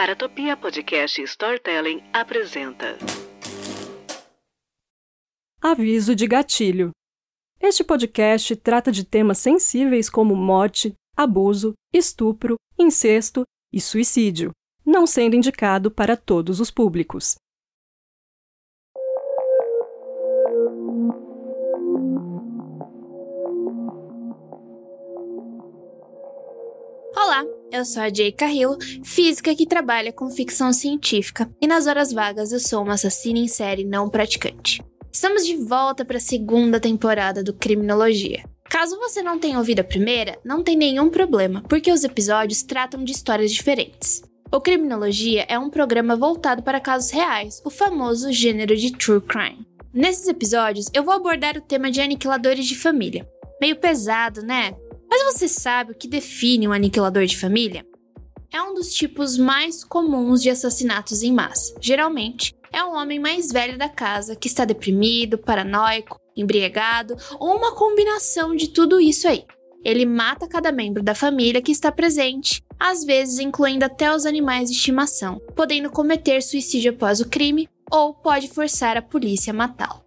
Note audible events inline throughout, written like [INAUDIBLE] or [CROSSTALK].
Paratopia Podcast Storytelling apresenta. Aviso de gatilho. Este podcast trata de temas sensíveis como morte, abuso, estupro, incesto e suicídio, não sendo indicado para todos os públicos. Eu sou a Jay Carrillo, física que trabalha com ficção científica, e nas horas vagas eu sou uma assassina em série não praticante. Estamos de volta para a segunda temporada do Criminologia. Caso você não tenha ouvido a primeira, não tem nenhum problema, porque os episódios tratam de histórias diferentes. O Criminologia é um programa voltado para casos reais, o famoso gênero de true crime. Nesses episódios, eu vou abordar o tema de aniquiladores de família. Meio pesado, né? Mas você sabe o que define um aniquilador de família? É um dos tipos mais comuns de assassinatos em massa. Geralmente, é o homem mais velho da casa que está deprimido, paranoico, embriagado ou uma combinação de tudo isso aí. Ele mata cada membro da família que está presente, às vezes incluindo até os animais de estimação, podendo cometer suicídio após o crime ou pode forçar a polícia a matá-lo.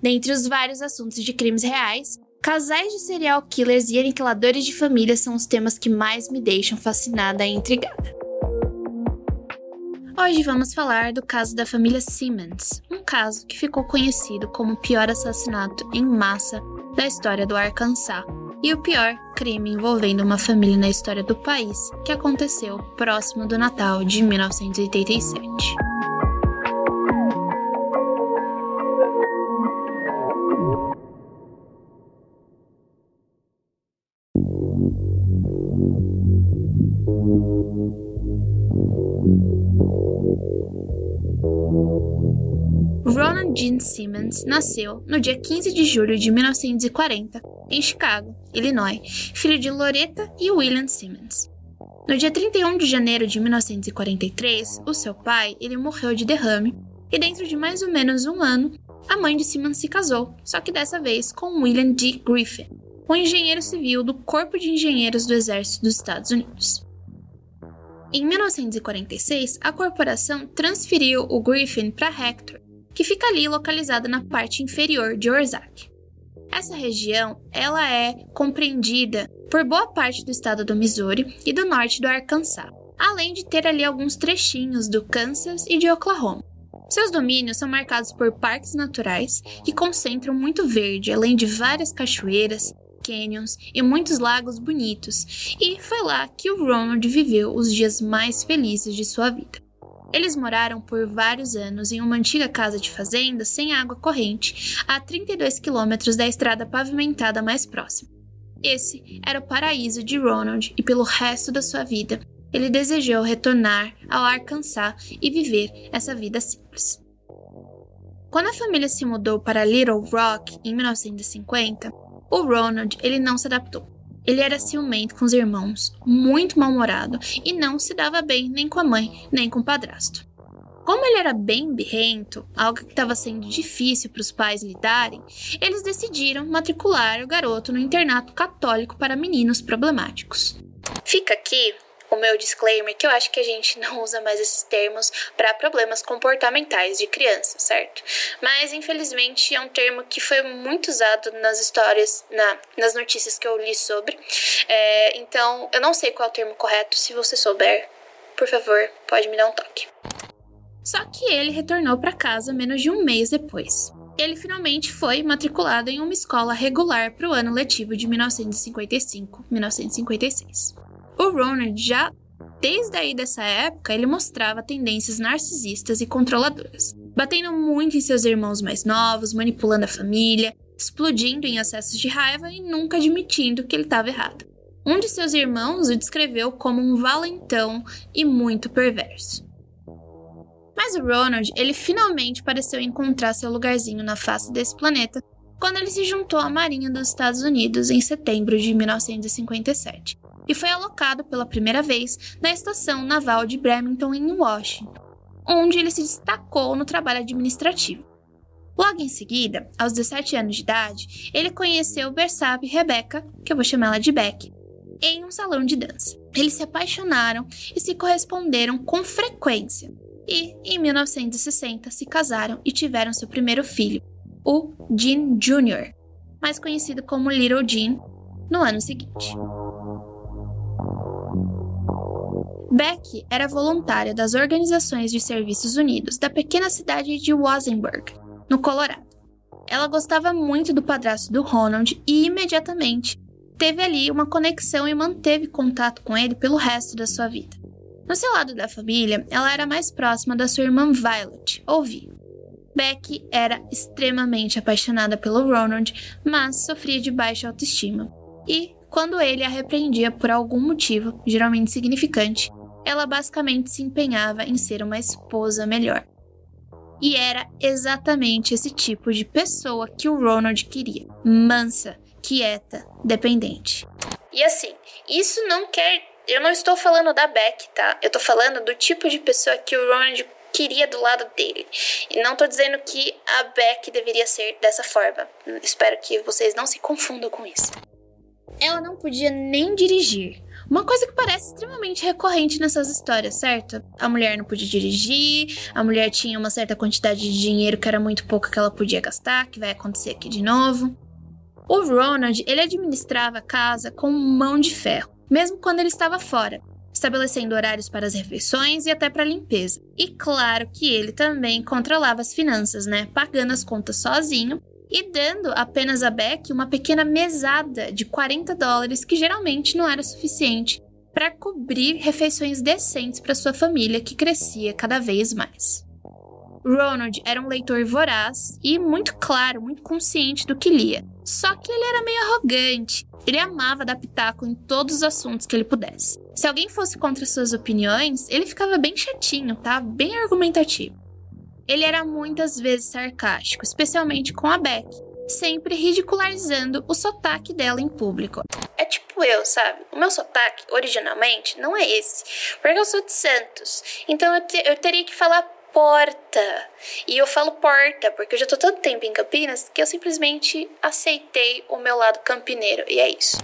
Dentre os vários assuntos de crimes reais, Casais de serial killers e aniquiladores de família são os temas que mais me deixam fascinada e intrigada. Hoje vamos falar do caso da família Simmons, um caso que ficou conhecido como o pior assassinato em massa da história do Arkansas e o pior crime envolvendo uma família na história do país, que aconteceu próximo do Natal de 1987. Gene Simmons nasceu no dia 15 de julho de 1940 em Chicago, Illinois, filho de Loretta e William Simmons. No dia 31 de janeiro de 1943, o seu pai ele morreu de derrame e dentro de mais ou menos um ano, a mãe de Simmons se casou, só que dessa vez com William D. Griffin, um engenheiro civil do Corpo de Engenheiros do Exército dos Estados Unidos. Em 1946, a corporação transferiu o Griffin para Hector, que fica ali localizada na parte inferior de Orzac. Essa região ela é compreendida por boa parte do estado do Missouri e do norte do Arkansas, além de ter ali alguns trechinhos do Kansas e de Oklahoma. Seus domínios são marcados por parques naturais que concentram muito verde, além de várias cachoeiras, canyons e muitos lagos bonitos, e foi lá que o Ronald viveu os dias mais felizes de sua vida. Eles moraram por vários anos em uma antiga casa de fazenda sem água corrente, a 32 quilômetros da estrada pavimentada mais próxima. Esse era o paraíso de Ronald e pelo resto da sua vida ele desejou retornar ao Arkansas e viver essa vida simples. Quando a família se mudou para Little Rock em 1950, o Ronald ele não se adaptou. Ele era ciumento com os irmãos, muito mal-humorado e não se dava bem nem com a mãe, nem com o padrasto. Como ele era bem birrento, algo que estava sendo difícil para os pais lidarem, eles decidiram matricular o garoto no internato católico para meninos problemáticos. Fica aqui o meu disclaimer que eu acho que a gente [LAUGHS] não usa mais esses termos para problemas comportamentais de criança, certo? Mas infelizmente é um termo que foi muito usado nas histórias, na, nas notícias que eu li sobre. É, então eu não sei qual é o termo correto. Se você souber, por favor, pode me dar um toque. Só que ele retornou para casa menos de um mês depois. Ele finalmente foi matriculado em uma escola regular para o ano letivo de 1955-1956. O Ronald já desde aí dessa época ele mostrava tendências narcisistas e controladoras, batendo muito em seus irmãos mais novos, manipulando a família, explodindo em acessos de raiva e nunca admitindo que ele estava errado. Um de seus irmãos o descreveu como um valentão e muito perverso. Mas o Ronald, ele finalmente pareceu encontrar seu lugarzinho na face desse planeta quando ele se juntou à Marinha dos Estados Unidos em setembro de 1957 e foi alocado pela primeira vez na Estação Naval de Bremerton, em Washington, onde ele se destacou no trabalho administrativo. Logo em seguida, aos 17 anos de idade, ele conheceu Bersab Rebecca, que eu vou chamar ela de Beck, em um salão de dança. Eles se apaixonaram e se corresponderam com frequência. E, em 1960, se casaram e tiveram seu primeiro filho, o Jean Jr., mais conhecido como Little Jean, no ano seguinte. Beck era voluntária das Organizações de Serviços Unidos da pequena cidade de Wassenburg, no Colorado. Ela gostava muito do padrasto do Ronald e imediatamente teve ali uma conexão e manteve contato com ele pelo resto da sua vida. No seu lado da família, ela era mais próxima da sua irmã Violet, ou Vi. Beck era extremamente apaixonada pelo Ronald, mas sofria de baixa autoestima. E, quando ele a repreendia por algum motivo, geralmente significante, ela basicamente se empenhava em ser uma esposa melhor. E era exatamente esse tipo de pessoa que o Ronald queria: mansa, quieta, dependente. E assim, isso não quer. Eu não estou falando da Beck, tá? Eu tô falando do tipo de pessoa que o Ronald queria do lado dele. E não tô dizendo que a Beck deveria ser dessa forma. Espero que vocês não se confundam com isso. Ela não podia nem dirigir. Uma coisa que parece extremamente recorrente nessas histórias, certo? A mulher não podia dirigir, a mulher tinha uma certa quantidade de dinheiro que era muito pouco que ela podia gastar, que vai acontecer aqui de novo. O Ronald, ele administrava a casa com mão de ferro, mesmo quando ele estava fora, estabelecendo horários para as refeições e até para a limpeza. E claro que ele também controlava as finanças, né? Pagando as contas sozinho e dando apenas a Beck uma pequena mesada de 40 dólares que geralmente não era suficiente para cobrir refeições decentes para sua família que crescia cada vez mais. Ronald era um leitor voraz e muito claro, muito consciente do que lia. Só que ele era meio arrogante. Ele amava dar pitaco em todos os assuntos que ele pudesse. Se alguém fosse contra suas opiniões, ele ficava bem chatinho, tá? Bem argumentativo. Ele era muitas vezes sarcástico, especialmente com a Beck, sempre ridicularizando o sotaque dela em público. É tipo eu, sabe? O meu sotaque, originalmente, não é esse, porque eu sou de Santos. Então eu, te eu teria que falar porta. E eu falo porta porque eu já tô tanto tempo em Campinas que eu simplesmente aceitei o meu lado campineiro e é isso.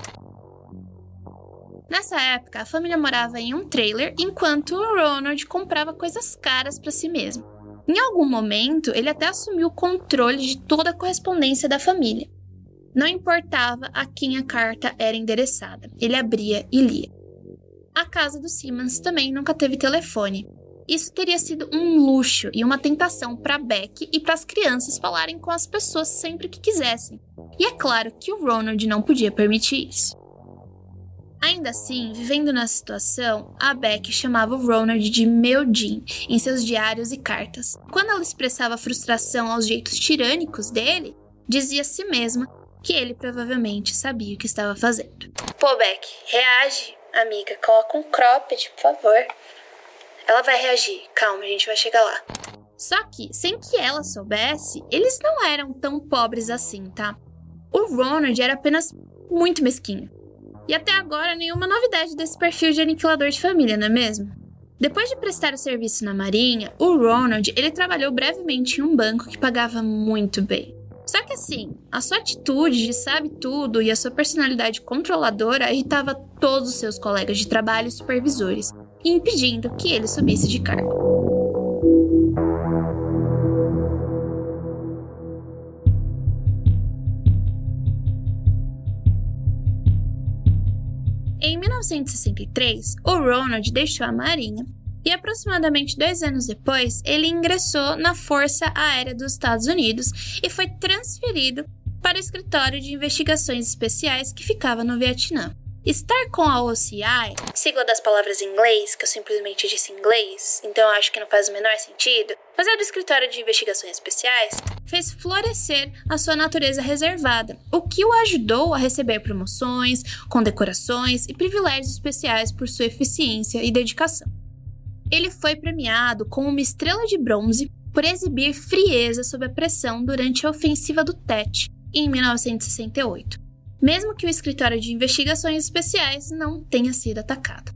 Nessa época, a família morava em um trailer enquanto o Ronald comprava coisas caras para si mesmo. Em algum momento, ele até assumiu o controle de toda a correspondência da família. Não importava a quem a carta era endereçada, ele abria e lia. A casa dos Simmons também nunca teve telefone. Isso teria sido um luxo e uma tentação para Beck e para as crianças falarem com as pessoas sempre que quisessem. E é claro que o Ronald não podia permitir isso. Ainda assim, vivendo na situação, a Beck chamava o Ronald de meu Jean em seus diários e cartas. Quando ela expressava frustração aos jeitos tirânicos dele, dizia a si mesma que ele provavelmente sabia o que estava fazendo. Pô, Beck, reage, amiga. Coloca um cropped, por favor. Ela vai reagir. Calma, a gente vai chegar lá. Só que, sem que ela soubesse, eles não eram tão pobres assim, tá? O Ronald era apenas muito mesquinho. E até agora nenhuma novidade desse perfil de aniquilador de família, não é mesmo? Depois de prestar o serviço na Marinha, o Ronald ele trabalhou brevemente em um banco que pagava muito bem. Só que assim, a sua atitude de sabe tudo e a sua personalidade controladora irritava todos os seus colegas de trabalho e supervisores, impedindo que ele subisse de cargo. Em 1963, o Ronald deixou a Marinha e aproximadamente dois anos depois, ele ingressou na Força Aérea dos Estados Unidos e foi transferido para o Escritório de Investigações Especiais que ficava no Vietnã. Estar com a OCI, sigla das palavras em inglês, que eu simplesmente disse em inglês, então acho que não faz o menor sentido, mas é do Escritório de Investigações Especiais, fez florescer a sua natureza reservada, o que o ajudou a receber promoções, condecorações e privilégios especiais por sua eficiência e dedicação. Ele foi premiado com uma estrela de bronze por exibir frieza sob a pressão durante a ofensiva do Tet em 1968 mesmo que o escritório de investigações especiais não tenha sido atacado.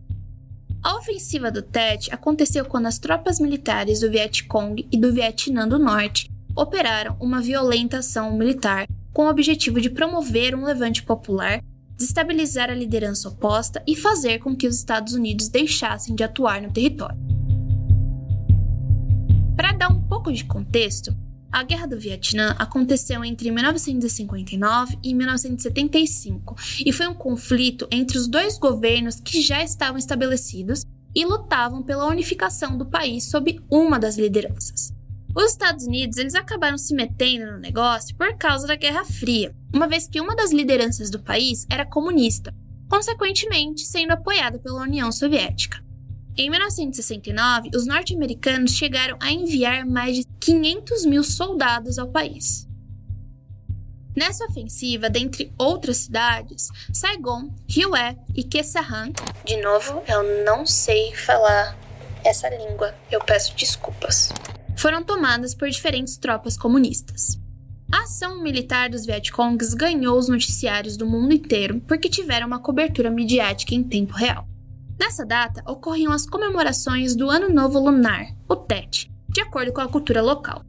A ofensiva do Tet aconteceu quando as tropas militares do Vietcong e do Vietnã do Norte operaram uma violenta ação militar com o objetivo de promover um levante popular desestabilizar a liderança oposta e fazer com que os Estados Unidos deixassem de atuar no território. Para dar um pouco de contexto, a Guerra do Vietnã aconteceu entre 1959 e 1975 e foi um conflito entre os dois governos que já estavam estabelecidos e lutavam pela unificação do país sob uma das lideranças. Os Estados Unidos eles acabaram se metendo no negócio por causa da Guerra Fria, uma vez que uma das lideranças do país era comunista, consequentemente sendo apoiada pela União Soviética. Em 1969, os norte-americanos chegaram a enviar mais de 500 mil soldados ao país. Nessa ofensiva, dentre outras cidades, Saigon, Hue e Kesahan, de novo, eu não sei falar essa língua, eu peço desculpas, foram tomadas por diferentes tropas comunistas. A ação militar dos Vietcongs ganhou os noticiários do mundo inteiro porque tiveram uma cobertura midiática em tempo real. Nessa data ocorriam as comemorações do Ano Novo Lunar, o Tet, de acordo com a cultura local.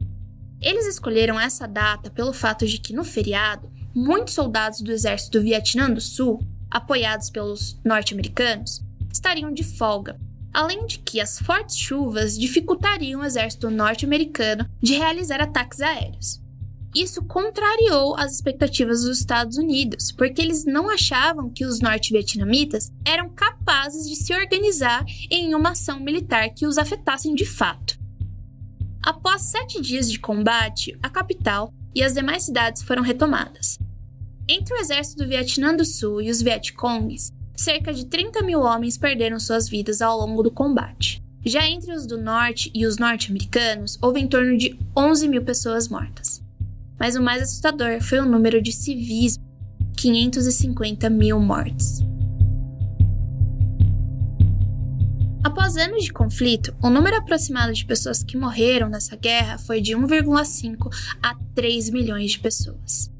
Eles escolheram essa data pelo fato de que, no feriado, muitos soldados do exército do Vietnã do Sul, apoiados pelos norte-americanos, estariam de folga, além de que as fortes chuvas dificultariam o exército norte-americano de realizar ataques aéreos. Isso contrariou as expectativas dos Estados Unidos, porque eles não achavam que os norte-vietnamitas eram capazes de se organizar em uma ação militar que os afetassem de fato. Após sete dias de combate, a capital e as demais cidades foram retomadas. Entre o exército do Vietnã do Sul e os Vietcongs, cerca de 30 mil homens perderam suas vidas ao longo do combate. Já entre os do norte e os norte-americanos, houve em torno de 11 mil pessoas mortas mas o mais assustador foi o número de civis 550 mil mortes. Após anos de conflito, o número aproximado de pessoas que morreram nessa guerra foi de 1,5 a 3 milhões de pessoas.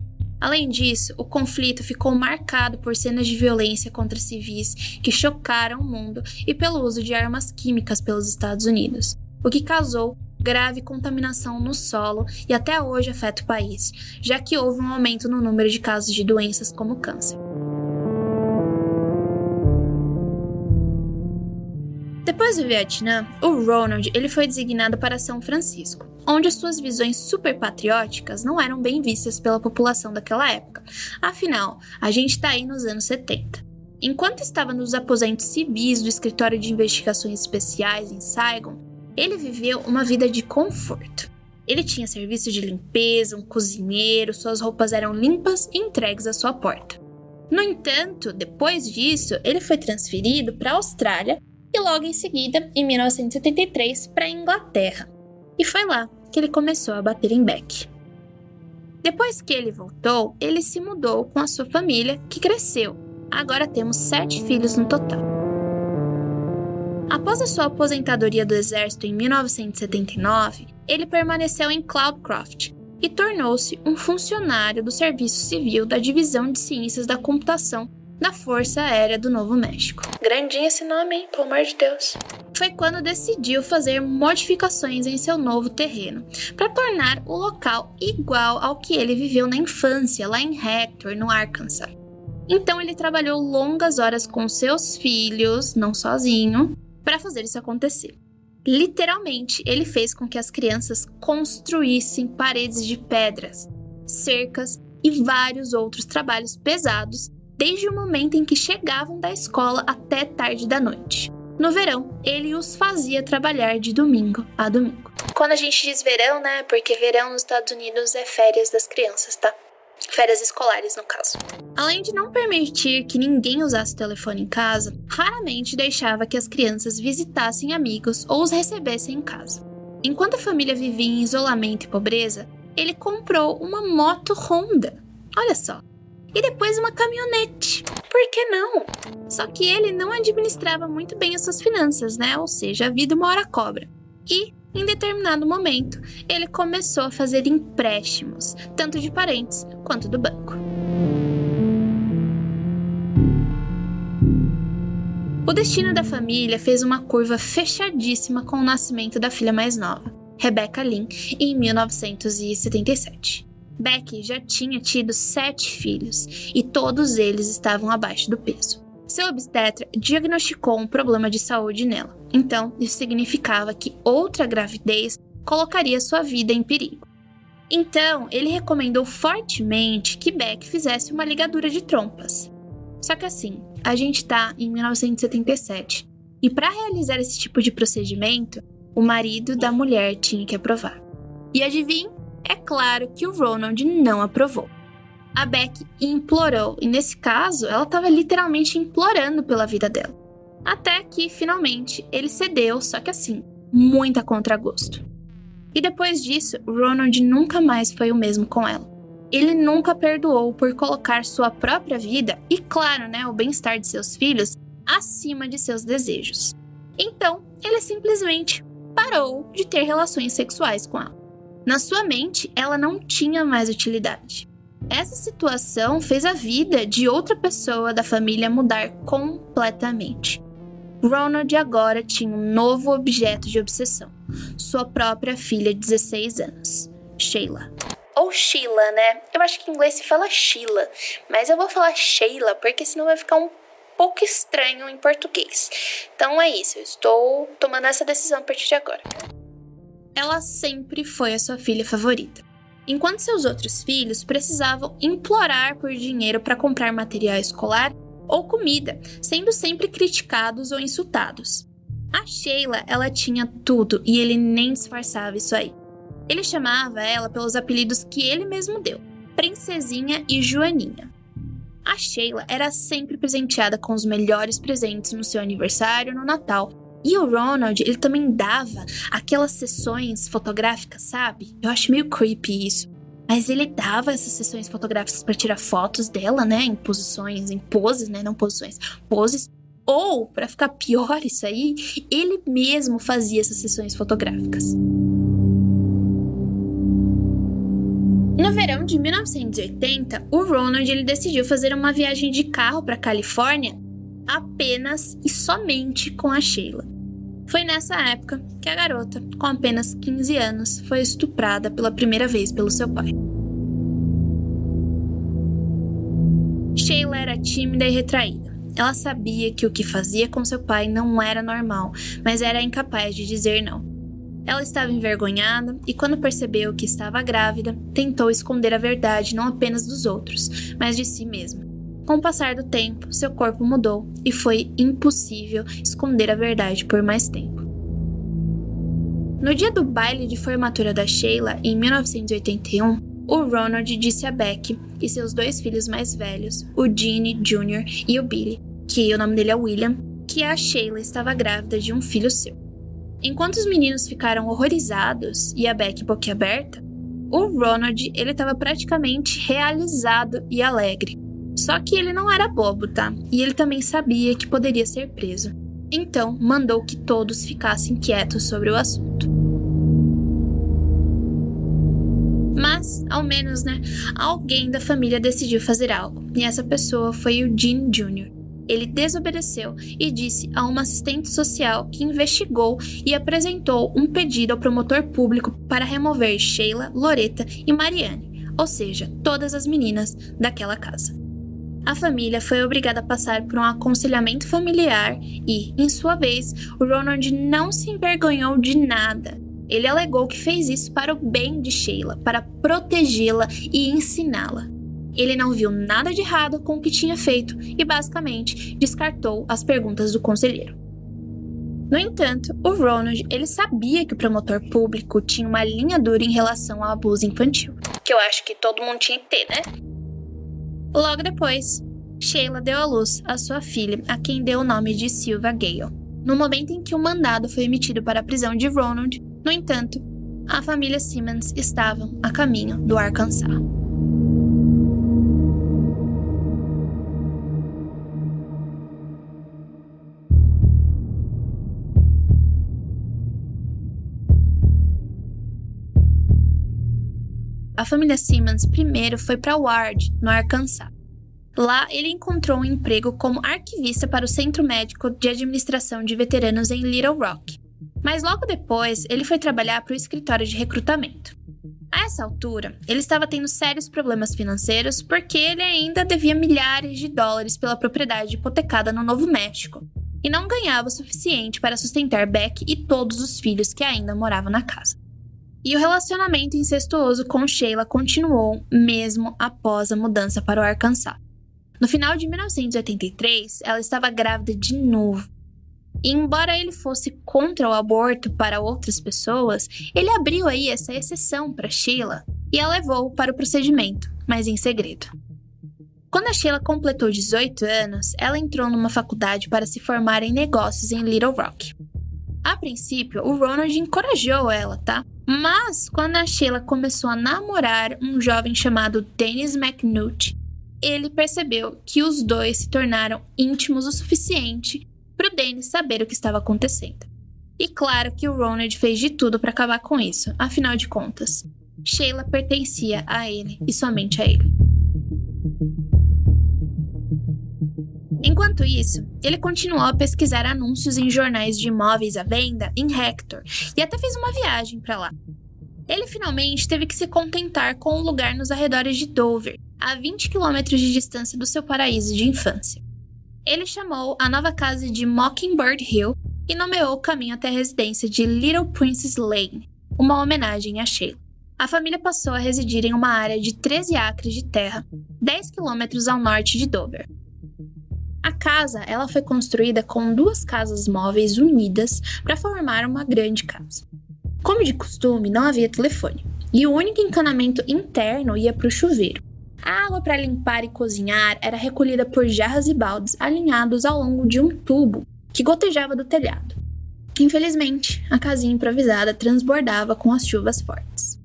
Além disso, o conflito ficou marcado por cenas de violência contra civis que chocaram o mundo e pelo uso de armas químicas pelos Estados Unidos, o que causou grave contaminação no solo e até hoje afeta o país, já que houve um aumento no número de casos de doenças como câncer. Depois do Vietnã, o Ronald ele foi designado para São Francisco, onde suas visões superpatrióticas não eram bem vistas pela população daquela época. Afinal, a gente está aí nos anos 70. Enquanto estava nos aposentos civis do Escritório de Investigações Especiais em Saigon, ele viveu uma vida de conforto. Ele tinha serviço de limpeza, um cozinheiro, suas roupas eram limpas e entregues à sua porta. No entanto, depois disso, ele foi transferido para a Austrália e logo em seguida, em 1973, para a Inglaterra. E foi lá que ele começou a bater em Beck. Depois que ele voltou, ele se mudou com a sua família, que cresceu. Agora temos sete filhos no total. Após a sua aposentadoria do exército em 1979, ele permaneceu em Cloudcroft e tornou-se um funcionário do Serviço Civil da Divisão de Ciências da Computação da Força Aérea do Novo México. Grandinho esse nome, hein? Pelo amor de Deus. Foi quando decidiu fazer modificações em seu novo terreno, para tornar o local igual ao que ele viveu na infância, lá em Hector, no Arkansas. Então ele trabalhou longas horas com seus filhos, não sozinho, para fazer isso acontecer. Literalmente, ele fez com que as crianças construíssem paredes de pedras, cercas e vários outros trabalhos pesados desde o momento em que chegavam da escola até tarde da noite. No verão, ele os fazia trabalhar de domingo a domingo. Quando a gente diz verão, né? Porque verão nos Estados Unidos é férias das crianças, tá? férias escolares, no caso. Além de não permitir que ninguém usasse o telefone em casa, raramente deixava que as crianças visitassem amigos ou os recebessem em casa. Enquanto a família vivia em isolamento e pobreza, ele comprou uma moto Honda. Olha só. E depois uma caminhonete. Por que não? Só que ele não administrava muito bem as suas finanças, né? Ou seja, a vida uma hora cobra. E em determinado momento, ele começou a fazer empréstimos, tanto de parentes quanto do banco. O destino da família fez uma curva fechadíssima com o nascimento da filha mais nova, Rebecca Lynn, em 1977. Becky já tinha tido sete filhos e todos eles estavam abaixo do peso. Seu obstetra diagnosticou um problema de saúde nela, então isso significava que outra gravidez colocaria sua vida em perigo. Então, ele recomendou fortemente que Beck fizesse uma ligadura de trompas. Só que assim, a gente tá em 1977, e para realizar esse tipo de procedimento, o marido da mulher tinha que aprovar. E adivinhe? É claro que o Ronald não aprovou. A Beck implorou, e nesse caso, ela estava literalmente implorando pela vida dela. Até que, finalmente, ele cedeu, só que assim, muito a contragosto. E depois disso, Ronald nunca mais foi o mesmo com ela. Ele nunca perdoou por colocar sua própria vida e, claro, né, o bem-estar de seus filhos acima de seus desejos. Então, ele simplesmente parou de ter relações sexuais com ela. Na sua mente, ela não tinha mais utilidade. Essa situação fez a vida de outra pessoa da família mudar completamente. Ronald agora tinha um novo objeto de obsessão: sua própria filha de 16 anos, Sheila. Ou Sheila, né? Eu acho que em inglês se fala Sheila, mas eu vou falar Sheila porque senão vai ficar um pouco estranho em português. Então é isso, eu estou tomando essa decisão a partir de agora. Ela sempre foi a sua filha favorita. Enquanto seus outros filhos precisavam implorar por dinheiro para comprar material escolar ou comida, sendo sempre criticados ou insultados. A Sheila, ela tinha tudo e ele nem disfarçava isso aí. Ele chamava ela pelos apelidos que ele mesmo deu: Princesinha e Joaninha. A Sheila era sempre presenteada com os melhores presentes no seu aniversário no Natal. E o Ronald, ele também dava aquelas sessões fotográficas, sabe? Eu acho meio creepy isso. Mas ele dava essas sessões fotográficas para tirar fotos dela, né, em posições, em poses, né, não posições, poses. Ou, para ficar pior isso aí, ele mesmo fazia essas sessões fotográficas. No verão de 1980, o Ronald ele decidiu fazer uma viagem de carro para Califórnia apenas e somente com a Sheila. Foi nessa época que a garota, com apenas 15 anos, foi estuprada pela primeira vez pelo seu pai. Sheila era tímida e retraída. Ela sabia que o que fazia com seu pai não era normal, mas era incapaz de dizer não. Ela estava envergonhada e, quando percebeu que estava grávida, tentou esconder a verdade não apenas dos outros, mas de si mesma. Com o passar do tempo, seu corpo mudou e foi impossível esconder a verdade por mais tempo. No dia do baile de formatura da Sheila, em 1981, o Ronald disse a Beck e seus dois filhos mais velhos, o Gene Jr. e o Billy, que o nome dele é William, que a Sheila estava grávida de um filho seu. Enquanto os meninos ficaram horrorizados e a Beck boquiaberta, o Ronald ele estava praticamente realizado e alegre. Só que ele não era bobo, tá? E ele também sabia que poderia ser preso. Então, mandou que todos ficassem quietos sobre o assunto. Mas, ao menos, né, alguém da família decidiu fazer algo, e essa pessoa foi o Gene Jr. Ele desobedeceu e disse a uma assistente social que investigou e apresentou um pedido ao promotor público para remover Sheila, Loreta e Marianne, ou seja, todas as meninas daquela casa. A família foi obrigada a passar por um aconselhamento familiar e, em sua vez, o Ronald não se envergonhou de nada. Ele alegou que fez isso para o bem de Sheila, para protegê-la e ensiná-la. Ele não viu nada de errado com o que tinha feito e, basicamente, descartou as perguntas do conselheiro. No entanto, o Ronald ele sabia que o promotor público tinha uma linha dura em relação ao abuso infantil. Que eu acho que todo mundo tinha que ter, né? Logo depois, Sheila deu à luz a sua filha, a quem deu o nome de Silva Gale. No momento em que o mandado foi emitido para a prisão de Ronald, no entanto, a família Simmons estava a caminho do Arkansas. A família Simmons primeiro foi para Ward, no Arkansas. Lá, ele encontrou um emprego como arquivista para o Centro Médico de Administração de Veteranos em Little Rock. Mas logo depois, ele foi trabalhar para o escritório de recrutamento. A essa altura, ele estava tendo sérios problemas financeiros porque ele ainda devia milhares de dólares pela propriedade hipotecada no Novo México e não ganhava o suficiente para sustentar Beck e todos os filhos que ainda moravam na casa. E o relacionamento incestuoso com Sheila continuou mesmo após a mudança para o Arkansas. No final de 1983, ela estava grávida de novo e embora ele fosse contra o aborto para outras pessoas, ele abriu aí essa exceção para Sheila e a levou para o procedimento, mas em segredo. Quando a Sheila completou 18 anos, ela entrou numa faculdade para se formar em negócios em Little Rock. A princípio, o Ronald encorajou ela, tá? Mas quando a Sheila começou a namorar um jovem chamado Dennis McNutt, ele percebeu que os dois se tornaram íntimos o suficiente para o Dennis saber o que estava acontecendo. E claro que o Ronald fez de tudo para acabar com isso, afinal de contas, Sheila pertencia a ele e somente a ele. Enquanto isso, ele continuou a pesquisar anúncios em jornais de imóveis à venda em Hector e até fez uma viagem para lá. Ele finalmente teve que se contentar com um lugar nos arredores de Dover, a 20 quilômetros de distância do seu paraíso de infância ele chamou a nova casa de Mockingbird Hill e nomeou o caminho até a residência de Little Princess Lane, uma homenagem a Sheila. A família passou a residir em uma área de 13 acres de terra, 10 quilômetros ao norte de Dover. A casa ela foi construída com duas casas móveis unidas para formar uma grande casa. Como de costume, não havia telefone, e o único encanamento interno ia para o chuveiro. A água para limpar e cozinhar era recolhida por jarras e baldes alinhados ao longo de um tubo que gotejava do telhado. Infelizmente, a casinha improvisada transbordava com as chuvas fortes.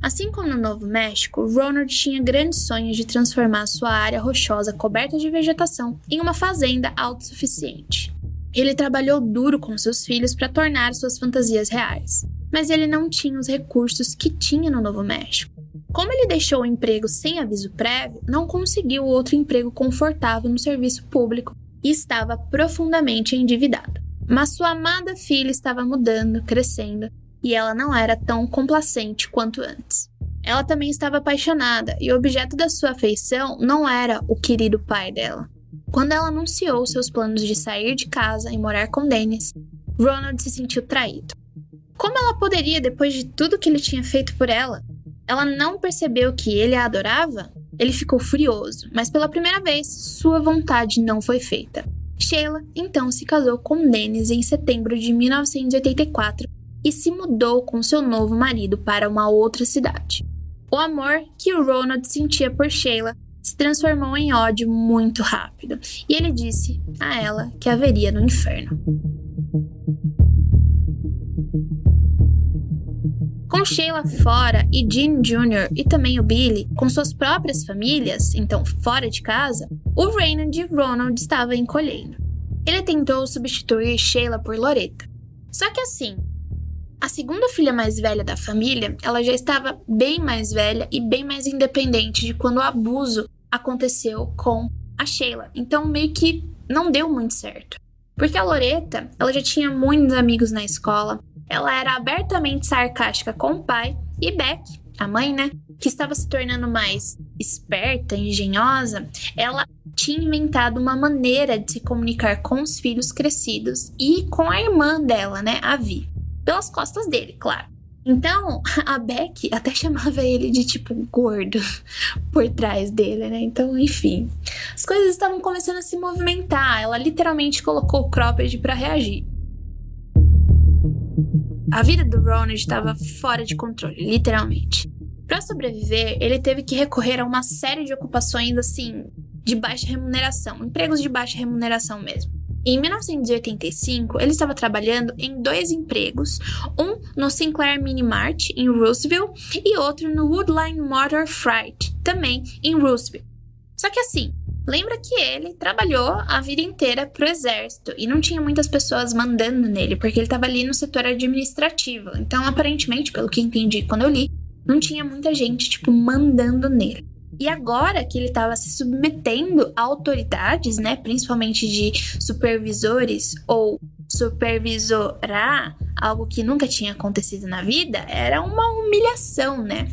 Assim como no Novo México, Ronald tinha grandes sonhos de transformar sua área rochosa coberta de vegetação em uma fazenda autossuficiente. Ele trabalhou duro com seus filhos para tornar suas fantasias reais, mas ele não tinha os recursos que tinha no Novo México. Como ele deixou o emprego sem aviso prévio, não conseguiu outro emprego confortável no serviço público e estava profundamente endividado. Mas sua amada filha estava mudando, crescendo, e ela não era tão complacente quanto antes. Ela também estava apaixonada e o objeto da sua afeição não era o querido pai dela. Quando ela anunciou seus planos de sair de casa e morar com Dennis, Ronald se sentiu traído. Como ela poderia, depois de tudo que ele tinha feito por ela, ela não percebeu que ele a adorava, ele ficou furioso, mas pela primeira vez sua vontade não foi feita. Sheila então se casou com Dennis em setembro de 1984 e se mudou com seu novo marido para uma outra cidade. O amor que o Ronald sentia por Sheila se transformou em ódio muito rápido, e ele disse a ela que haveria no inferno. Com Sheila fora e Jean Jr. e também o Billy com suas próprias famílias, então fora de casa, o Raymond de Ronald estava encolhendo. Ele tentou substituir Sheila por Loretta. Só que assim, a segunda filha mais velha da família, ela já estava bem mais velha e bem mais independente de quando o abuso aconteceu com a Sheila. Então meio que não deu muito certo. Porque a Loretta, ela já tinha muitos amigos na escola, ela era abertamente sarcástica com o pai e Beck, a mãe, né, que estava se tornando mais esperta, engenhosa, ela tinha inventado uma maneira de se comunicar com os filhos crescidos e com a irmã dela, né, a Vi, pelas costas dele, claro. Então, [LAUGHS] a Beck até chamava ele de tipo gordo [LAUGHS] por trás dele, né? Então, enfim, as coisas estavam começando a se movimentar. Ela literalmente colocou o cropped para reagir. A vida do Ronald estava fora de controle, literalmente. Para sobreviver, ele teve que recorrer a uma série de ocupações assim de baixa remuneração, empregos de baixa remuneração mesmo. Em 1985, ele estava trabalhando em dois empregos, um no Sinclair Mini Mart em Roosevelt e outro no Woodline Motor Freight, também em Roosevelt. Só que assim, Lembra que ele trabalhou a vida inteira pro exército e não tinha muitas pessoas mandando nele, porque ele estava ali no setor administrativo. Então, aparentemente, pelo que entendi quando eu li, não tinha muita gente, tipo, mandando nele. E agora que ele estava se submetendo a autoridades, né, principalmente de supervisores ou supervisorar algo que nunca tinha acontecido na vida era uma humilhação, né?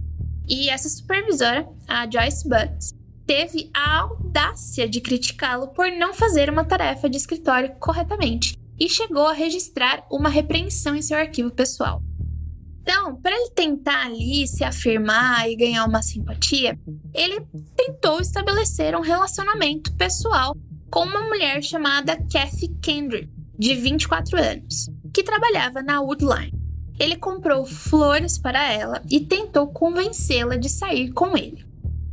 E essa supervisora, a Joyce Butts, teve a audácia de criticá-lo por não fazer uma tarefa de escritório corretamente e chegou a registrar uma repreensão em seu arquivo pessoal. Então, para ele tentar ali se afirmar e ganhar uma simpatia, ele tentou estabelecer um relacionamento pessoal com uma mulher chamada Kathy Kendrick, de 24 anos, que trabalhava na Woodline. Ele comprou flores para ela e tentou convencê-la de sair com ele.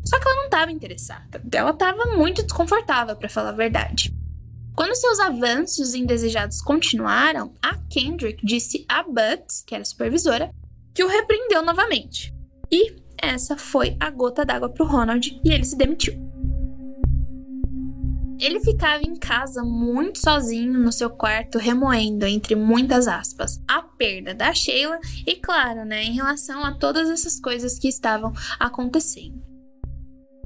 Só que ela não estava interessada. Ela estava muito desconfortável, para falar a verdade. Quando seus avanços indesejados continuaram, a Kendrick disse a Butts, que era supervisora, que o repreendeu novamente. E essa foi a gota d'água para o Ronald e ele se demitiu. Ele ficava em casa muito sozinho no seu quarto, remoendo, entre muitas aspas, a perda da Sheila e, claro, né, em relação a todas essas coisas que estavam acontecendo.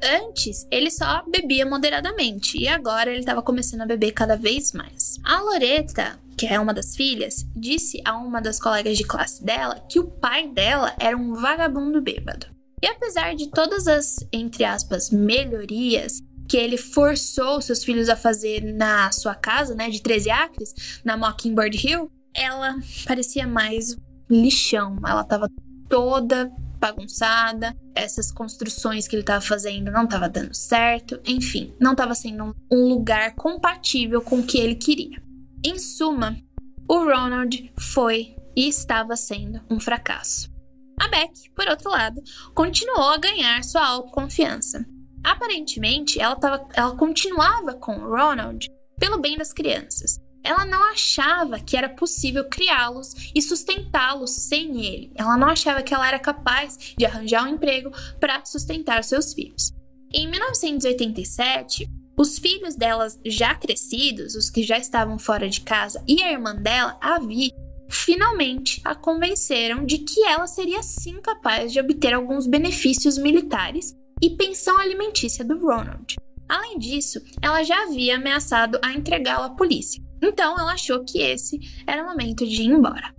Antes, ele só bebia moderadamente e agora ele estava começando a beber cada vez mais. A Loreta, que é uma das filhas, disse a uma das colegas de classe dela que o pai dela era um vagabundo bêbado. E apesar de todas as, entre aspas, melhorias que ele forçou seus filhos a fazer na sua casa, né, de 13 acres, na Mockingbird Hill, ela parecia mais lixão. Ela estava toda bagunçada, essas construções que ele estava fazendo não estava dando certo, enfim, não estava sendo um lugar compatível com o que ele queria. Em suma, o Ronald foi e estava sendo um fracasso. A Beck, por outro lado, continuou a ganhar sua autoconfiança. Aparentemente, ela, tava, ela continuava com o Ronald pelo bem das crianças, ela não achava que era possível criá-los e sustentá-los sem ele. Ela não achava que ela era capaz de arranjar um emprego para sustentar seus filhos. Em 1987, os filhos delas já crescidos, os que já estavam fora de casa, e a irmã dela, a Vi, finalmente a convenceram de que ela seria sim capaz de obter alguns benefícios militares e pensão alimentícia do Ronald. Além disso, ela já havia ameaçado a entregá-lo à polícia. Então ela achou que esse era o momento de ir embora.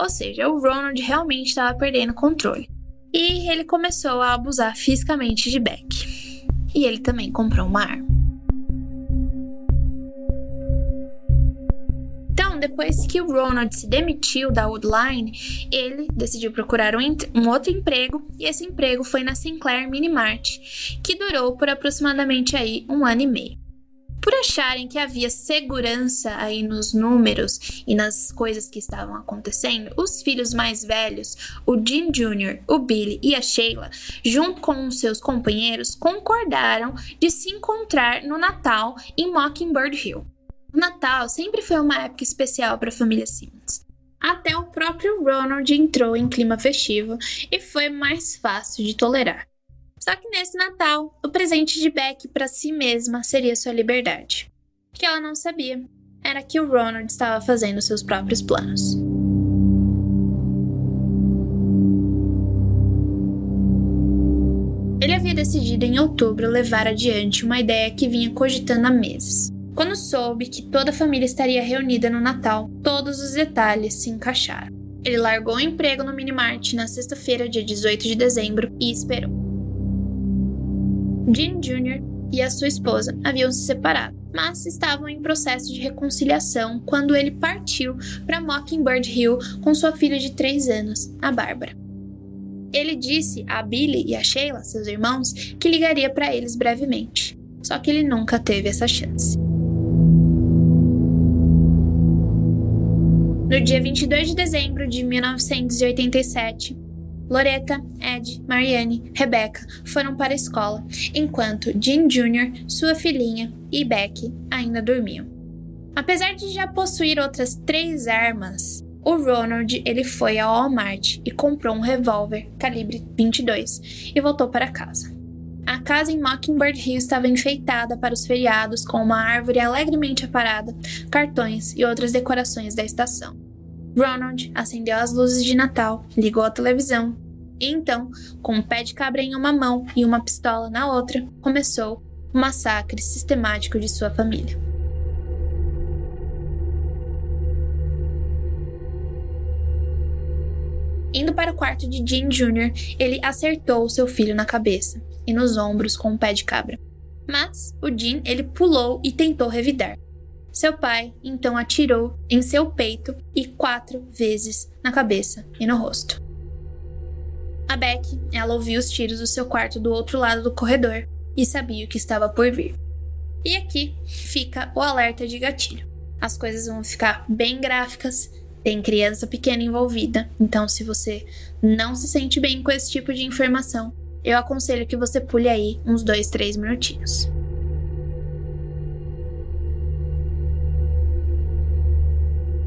Ou seja, o Ronald realmente estava perdendo controle. E ele começou a abusar fisicamente de Beck. E ele também comprou uma arma. Depois que o Ronald se demitiu da Woodline, ele decidiu procurar um, um, outro emprego e esse emprego foi na Sinclair Minimart, que durou por aproximadamente aí um ano e meio. Por acharem que havia segurança aí nos números e nas coisas que estavam acontecendo, os filhos mais velhos, o Jim Jr., o Billy e a Sheila, junto com seus companheiros, concordaram de se encontrar no Natal em Mockingbird Hill. O Natal sempre foi uma época especial para a família Simmons. Até o próprio Ronald entrou em clima festivo e foi mais fácil de tolerar. Só que nesse Natal, o presente de Beck para si mesma seria sua liberdade. O que ela não sabia era que o Ronald estava fazendo seus próprios planos. Ele havia decidido em outubro levar adiante uma ideia que vinha cogitando há meses. Quando soube que toda a família estaria reunida no Natal, todos os detalhes se encaixaram. Ele largou o emprego no Minimart na sexta-feira, dia 18 de dezembro, e esperou. Jim Jr. e a sua esposa haviam se separado, mas estavam em processo de reconciliação quando ele partiu para Mockingbird Hill com sua filha de 3 anos, a Bárbara. Ele disse a Billy e a Sheila, seus irmãos, que ligaria para eles brevemente. Só que ele nunca teve essa chance. No dia 22 de dezembro de 1987, Loretta, Ed, Marianne, Rebecca foram para a escola, enquanto Jean Jr., sua filhinha e Becky ainda dormiam. Apesar de já possuir outras três armas, o Ronald ele foi ao Walmart e comprou um revólver calibre 22 e voltou para casa. A casa em Mockingbird Hill estava enfeitada para os feriados com uma árvore alegremente aparada, cartões e outras decorações da estação. Ronald acendeu as luzes de Natal, ligou a televisão e então, com um pé de cabra em uma mão e uma pistola na outra, começou o massacre sistemático de sua família. Indo para o quarto de Jim Jr., ele acertou seu filho na cabeça e nos ombros com um pé de cabra. Mas o Jean ele pulou e tentou revidar. Seu pai então atirou em seu peito e quatro vezes na cabeça e no rosto. A Beck, ela ouviu os tiros do seu quarto do outro lado do corredor e sabia o que estava por vir. E aqui fica o alerta de gatilho. As coisas vão ficar bem gráficas, tem criança pequena envolvida, então se você não se sente bem com esse tipo de informação, eu aconselho que você pule aí uns 2, 3 minutinhos.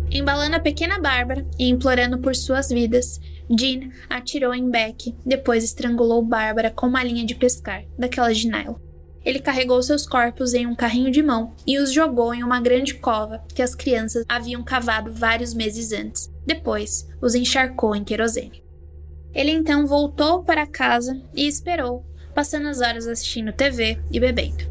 Embalando a pequena Bárbara e implorando por suas vidas, Jean atirou em Beck, depois estrangulou Bárbara com uma linha de pescar, daquela de nylon. Ele carregou seus corpos em um carrinho de mão e os jogou em uma grande cova que as crianças haviam cavado vários meses antes. Depois, os encharcou em querosene. Ele então voltou para casa e esperou, passando as horas assistindo TV e bebendo.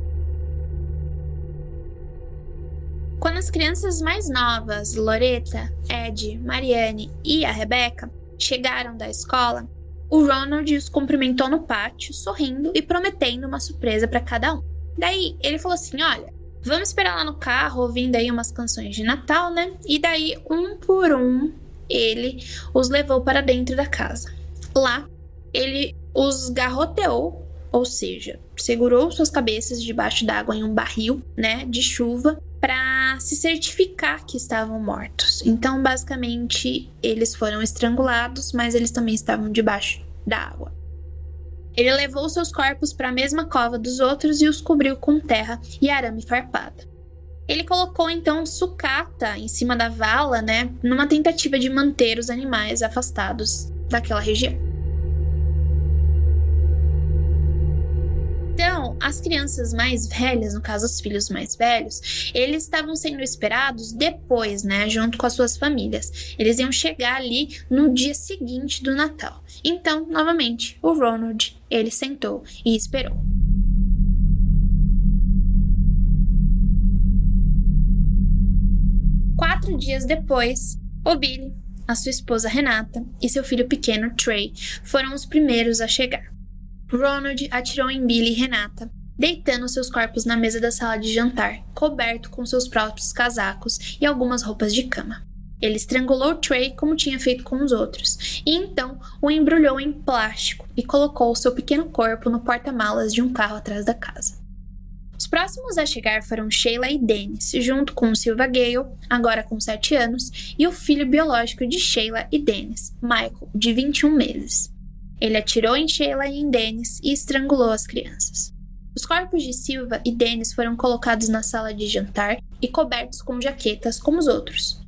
Quando as crianças mais novas, Loreta, Ed, Mariane e a Rebeca, chegaram da escola, o Ronald os cumprimentou no pátio, sorrindo e prometendo uma surpresa para cada um. Daí ele falou assim: Olha, vamos esperar lá no carro, ouvindo aí umas canções de Natal, né? E daí, um por um, ele os levou para dentro da casa. Lá, ele os garroteou, ou seja, segurou suas cabeças debaixo d'água em um barril, né, de chuva, para se certificar que estavam mortos. Então, basicamente, eles foram estrangulados, mas eles também estavam debaixo da água. Ele levou seus corpos para a mesma cova dos outros e os cobriu com terra e arame farpado. Ele colocou então sucata em cima da vala, né, numa tentativa de manter os animais afastados daquela região. Então, as crianças mais velhas, no caso os filhos mais velhos, eles estavam sendo esperados depois, né, junto com as suas famílias. Eles iam chegar ali no dia seguinte do Natal. Então, novamente, o Ronald, ele sentou e esperou. Quatro dias depois, o Billy, a sua esposa Renata e seu filho pequeno Trey foram os primeiros a chegar. Ronald atirou em Billy e Renata, deitando seus corpos na mesa da sala de jantar, coberto com seus próprios casacos e algumas roupas de cama. Ele estrangulou Trey como tinha feito com os outros, e então o embrulhou em plástico e colocou seu pequeno corpo no porta-malas de um carro atrás da casa. Os próximos a chegar foram Sheila e Dennis, junto com Silva Gale, agora com 7 anos, e o filho biológico de Sheila e Dennis, Michael, de 21 meses. Ele atirou em Sheila e em Dennis e estrangulou as crianças. Os corpos de Silva e Dennis foram colocados na sala de jantar e cobertos com jaquetas como os outros.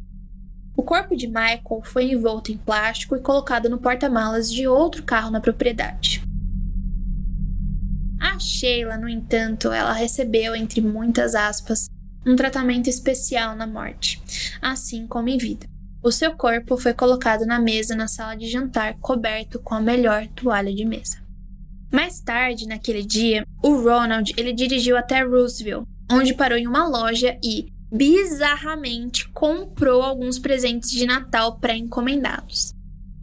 O corpo de Michael foi envolto em plástico e colocado no porta-malas de outro carro na propriedade. A Sheila, no entanto, ela recebeu, entre muitas aspas, um tratamento especial na morte, assim como em vida. O seu corpo foi colocado na mesa na sala de jantar, coberto com a melhor toalha de mesa. Mais tarde, naquele dia, o Ronald ele dirigiu até Roosevelt, onde parou em uma loja e, bizarramente, comprou alguns presentes de Natal pré-encomendados.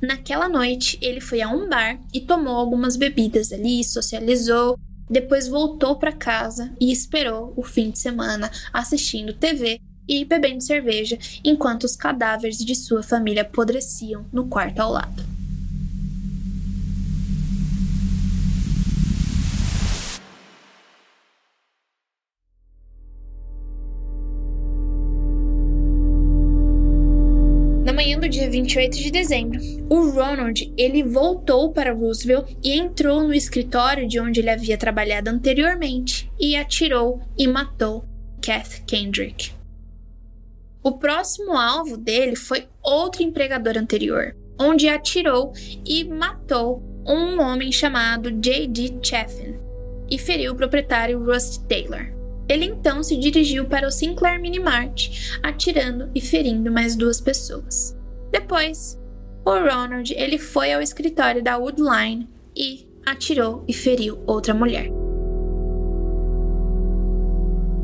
Naquela noite, ele foi a um bar e tomou algumas bebidas ali, socializou, depois voltou para casa e esperou o fim de semana assistindo TV e bebendo cerveja enquanto os cadáveres de sua família apodreciam no quarto ao lado. Dia 28 de dezembro, o Ronald ele voltou para Roosevelt e entrou no escritório de onde ele havia trabalhado anteriormente e atirou e matou Kath Kendrick. O próximo alvo dele foi outro empregador anterior, onde atirou e matou um homem chamado J.D. Chaffin e feriu o proprietário Rusty Taylor. Ele então se dirigiu para o Sinclair Minimart, atirando e ferindo mais duas pessoas. Depois, o Ronald ele foi ao escritório da Woodline e atirou e feriu outra mulher.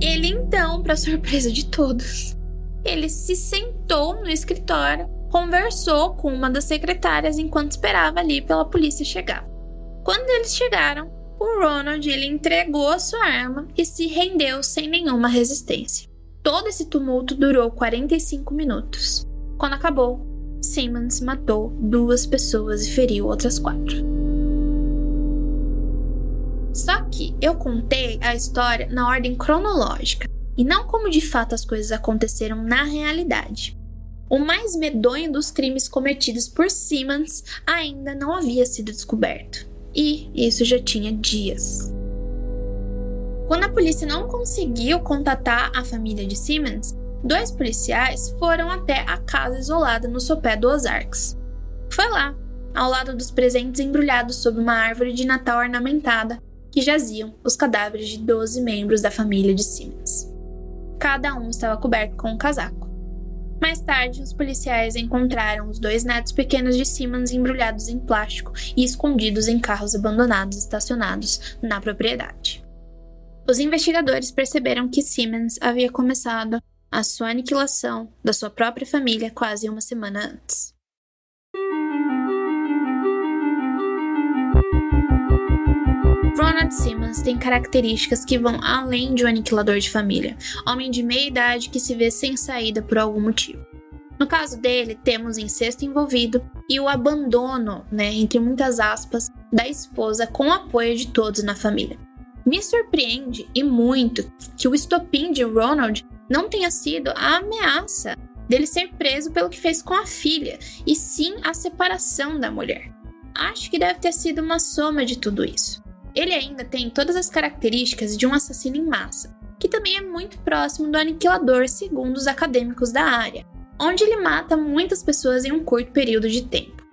Ele então, para surpresa de todos, ele se sentou no escritório, conversou com uma das secretárias enquanto esperava ali pela polícia chegar. Quando eles chegaram, o Ronald ele entregou a sua arma e se rendeu sem nenhuma resistência. Todo esse tumulto durou 45 minutos. Quando acabou, Simmons matou duas pessoas e feriu outras quatro. Só que eu contei a história na ordem cronológica e não como de fato as coisas aconteceram na realidade. O mais medonho dos crimes cometidos por Simmons ainda não havia sido descoberto, e isso já tinha dias. Quando a polícia não conseguiu contatar a família de Simmons, dois policiais foram até a casa isolada no sopé do Ozarks. Foi lá, ao lado dos presentes embrulhados sob uma árvore de Natal ornamentada, que jaziam os cadáveres de 12 membros da família de Simmons. Cada um estava coberto com um casaco. Mais tarde, os policiais encontraram os dois netos pequenos de Simmons embrulhados em plástico e escondidos em carros abandonados estacionados na propriedade. Os investigadores perceberam que Simmons havia começado a sua aniquilação da sua própria família quase uma semana antes. Ronald Simmons tem características que vão além de um aniquilador de família, homem de meia idade que se vê sem saída por algum motivo. No caso dele, temos incesto envolvido e o abandono, né, entre muitas aspas, da esposa com o apoio de todos na família. Me surpreende e muito que o estopim de Ronald não tenha sido a ameaça dele ser preso pelo que fez com a filha, e sim a separação da mulher. Acho que deve ter sido uma soma de tudo isso. Ele ainda tem todas as características de um assassino em massa, que também é muito próximo do aniquilador, segundo os acadêmicos da área, onde ele mata muitas pessoas em um curto período de tempo.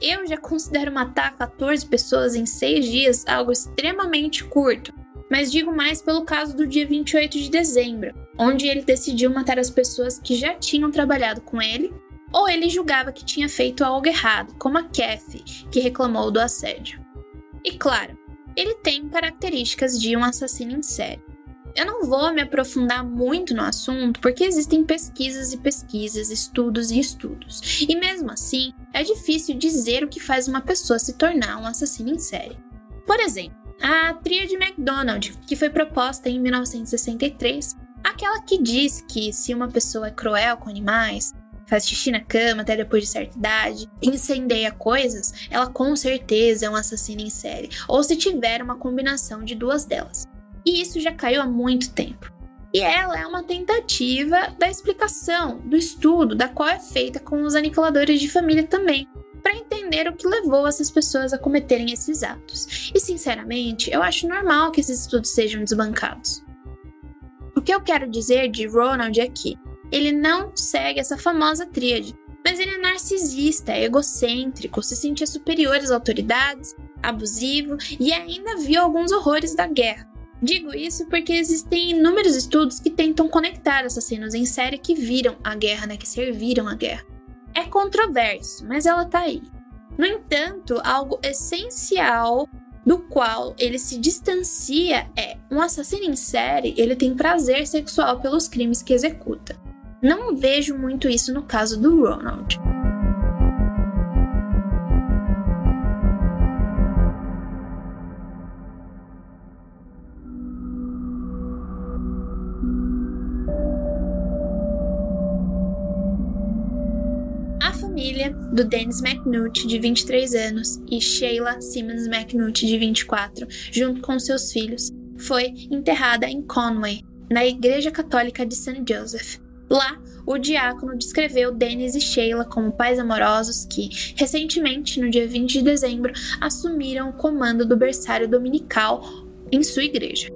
Eu já considero matar 14 pessoas em 6 dias algo extremamente curto, mas digo mais pelo caso do dia 28 de dezembro, onde ele decidiu matar as pessoas que já tinham trabalhado com ele, ou ele julgava que tinha feito algo errado, como a Kathy, que reclamou do assédio. E claro, ele tem características de um assassino em série. Eu não vou me aprofundar muito no assunto porque existem pesquisas e pesquisas, estudos e estudos, e mesmo assim é difícil dizer o que faz uma pessoa se tornar um assassino em série. Por exemplo, a tríade McDonald, que foi proposta em 1963, aquela que diz que se uma pessoa é cruel com animais, faz xixi na cama até depois de certa idade, incendeia coisas, ela com certeza é um assassino em série, ou se tiver uma combinação de duas delas. E isso já caiu há muito tempo. E ela é uma tentativa da explicação, do estudo, da qual é feita com os aniquiladores de família também, para entender o que levou essas pessoas a cometerem esses atos. E sinceramente, eu acho normal que esses estudos sejam desbancados. O que eu quero dizer de Ronald aqui ele não segue essa famosa tríade, mas ele é narcisista, é egocêntrico, se sentia superior às autoridades, abusivo e ainda viu alguns horrores da guerra. Digo isso porque existem inúmeros estudos que tentam conectar assassinos em série que viram a guerra, né, que serviram a guerra. É controverso, mas ela tá aí. No entanto, algo essencial do qual ele se distancia é um assassino em série, ele tem prazer sexual pelos crimes que executa. Não vejo muito isso no caso do Ronald. Família do Dennis McNutt, de 23 anos, e Sheila Simmons McNutt, de 24, junto com seus filhos, foi enterrada em Conway, na Igreja Católica de St. Joseph. Lá, o diácono descreveu Dennis e Sheila como pais amorosos que, recentemente, no dia 20 de dezembro, assumiram o comando do berçário dominical em sua igreja.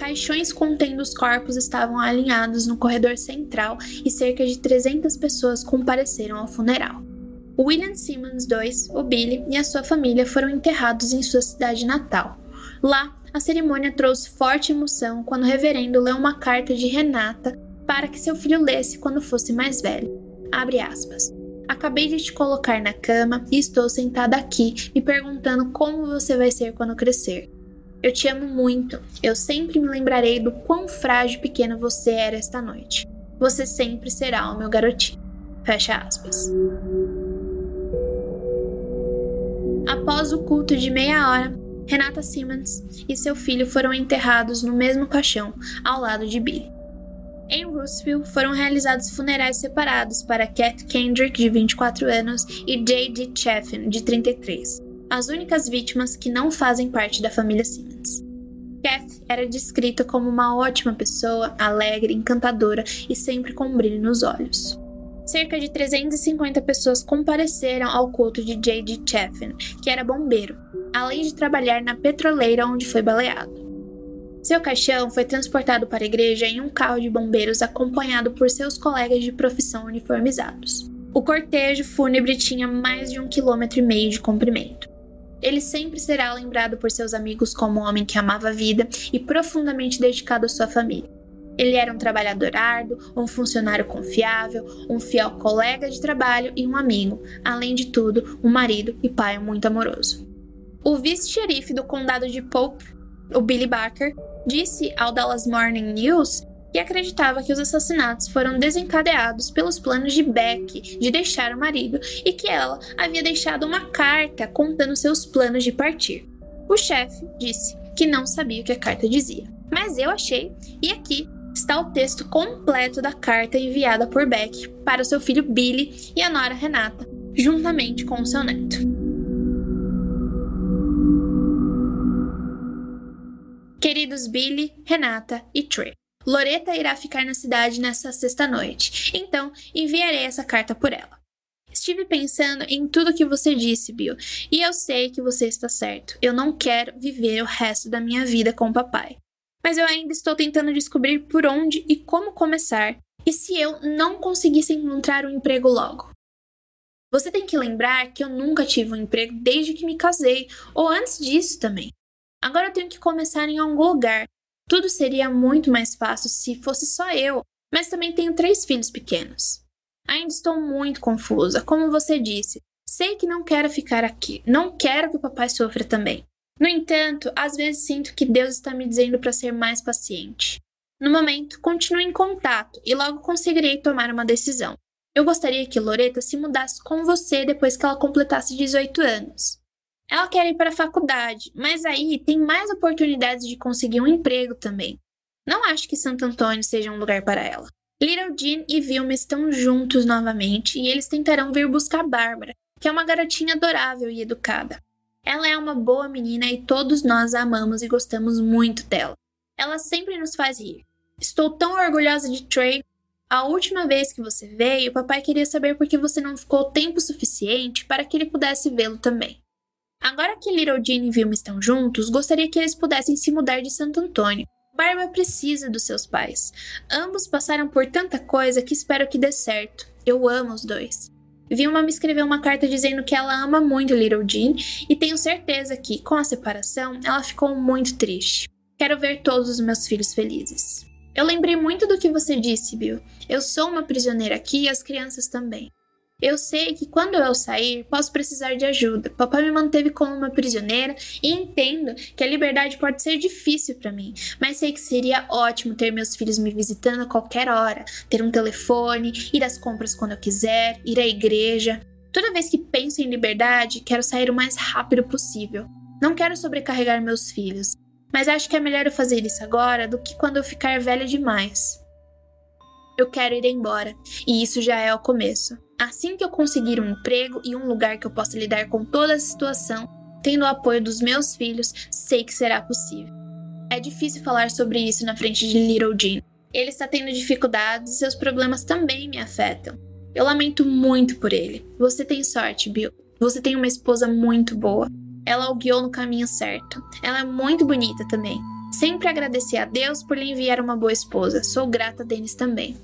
Caixões contendo os corpos estavam alinhados no corredor central e cerca de 300 pessoas compareceram ao funeral. William Simmons II, o Billy e a sua família foram enterrados em sua cidade natal. Lá, a cerimônia trouxe forte emoção quando o reverendo leu uma carta de Renata para que seu filho lesse quando fosse mais velho. Abre aspas. Acabei de te colocar na cama e estou sentada aqui me perguntando como você vai ser quando crescer. Eu te amo muito. Eu sempre me lembrarei do quão frágil e pequeno você era esta noite. Você sempre será o meu garotinho. Fecha aspas. Após o culto de meia hora, Renata Simmons e seu filho foram enterrados no mesmo caixão, ao lado de Billy. Em Roosevelt foram realizados funerais separados para Cat Kendrick, de 24 anos, e J.D. Chaffin, de 33, as únicas vítimas que não fazem parte da família Simmons. Kath era descrita como uma ótima pessoa, alegre, encantadora e sempre com um brilho nos olhos. Cerca de 350 pessoas compareceram ao culto de J.D. Chaffin, que era bombeiro, além de trabalhar na petroleira onde foi baleado. Seu caixão foi transportado para a igreja em um carro de bombeiros acompanhado por seus colegas de profissão uniformizados. O cortejo fúnebre tinha mais de um quilômetro e meio de comprimento. Ele sempre será lembrado por seus amigos como um homem que amava a vida e profundamente dedicado à sua família. Ele era um trabalhador árduo, um funcionário confiável, um fiel colega de trabalho e um amigo, além de tudo, um marido e pai muito amoroso. O vice-xerife do condado de Pope, o Billy Barker, disse ao Dallas Morning News que acreditava que os assassinatos foram desencadeados pelos planos de Beck de deixar o marido e que ela havia deixado uma carta contando seus planos de partir. O chefe disse que não sabia o que a carta dizia, mas eu achei, e aqui está o texto completo da carta enviada por Beck para seu filho Billy e a nora Renata, juntamente com o seu neto. Queridos Billy, Renata e Trey, Loreta irá ficar na cidade nessa sexta-noite, então enviarei essa carta por ela. Estive pensando em tudo que você disse, Bill, e eu sei que você está certo. Eu não quero viver o resto da minha vida com o papai. Mas eu ainda estou tentando descobrir por onde e como começar, e se eu não conseguisse encontrar um emprego logo. Você tem que lembrar que eu nunca tive um emprego desde que me casei, ou antes disso também. Agora eu tenho que começar em algum lugar, tudo seria muito mais fácil se fosse só eu, mas também tenho três filhos pequenos. Ainda estou muito confusa, como você disse. Sei que não quero ficar aqui, não quero que o papai sofra também. No entanto, às vezes sinto que Deus está me dizendo para ser mais paciente. No momento, continue em contato e logo conseguirei tomar uma decisão. Eu gostaria que Loreta se mudasse com você depois que ela completasse 18 anos. Ela quer ir para a faculdade, mas aí tem mais oportunidades de conseguir um emprego também. Não acho que Santo Antônio seja um lugar para ela. Little Jean e Vilma estão juntos novamente e eles tentarão vir buscar Bárbara, que é uma garotinha adorável e educada. Ela é uma boa menina e todos nós a amamos e gostamos muito dela. Ela sempre nos faz rir. Estou tão orgulhosa de Trey. A última vez que você veio, papai queria saber por que você não ficou tempo suficiente para que ele pudesse vê-lo também. Agora que Little Jean e Vilma estão juntos, gostaria que eles pudessem se mudar de Santo Antônio. Barbara precisa dos seus pais. Ambos passaram por tanta coisa que espero que dê certo. Eu amo os dois. Vilma me escreveu uma carta dizendo que ela ama muito Little Jean e tenho certeza que, com a separação, ela ficou muito triste. Quero ver todos os meus filhos felizes. Eu lembrei muito do que você disse, Bill. Eu sou uma prisioneira aqui e as crianças também. Eu sei que quando eu sair, posso precisar de ajuda. Papai me manteve como uma prisioneira e entendo que a liberdade pode ser difícil para mim, mas sei que seria ótimo ter meus filhos me visitando a qualquer hora, ter um telefone, ir às compras quando eu quiser, ir à igreja. Toda vez que penso em liberdade, quero sair o mais rápido possível. Não quero sobrecarregar meus filhos, mas acho que é melhor eu fazer isso agora do que quando eu ficar velha demais. Eu quero ir embora, e isso já é o começo. Assim que eu conseguir um emprego e um lugar que eu possa lidar com toda a situação, tendo o apoio dos meus filhos, sei que será possível. É difícil falar sobre isso na frente de Little Jean. Ele está tendo dificuldades e seus problemas também me afetam. Eu lamento muito por ele. Você tem sorte, Bill. Você tem uma esposa muito boa. Ela o guiou no caminho certo. Ela é muito bonita também. Sempre agradeci a Deus por lhe enviar uma boa esposa. Sou grata a Dennis também.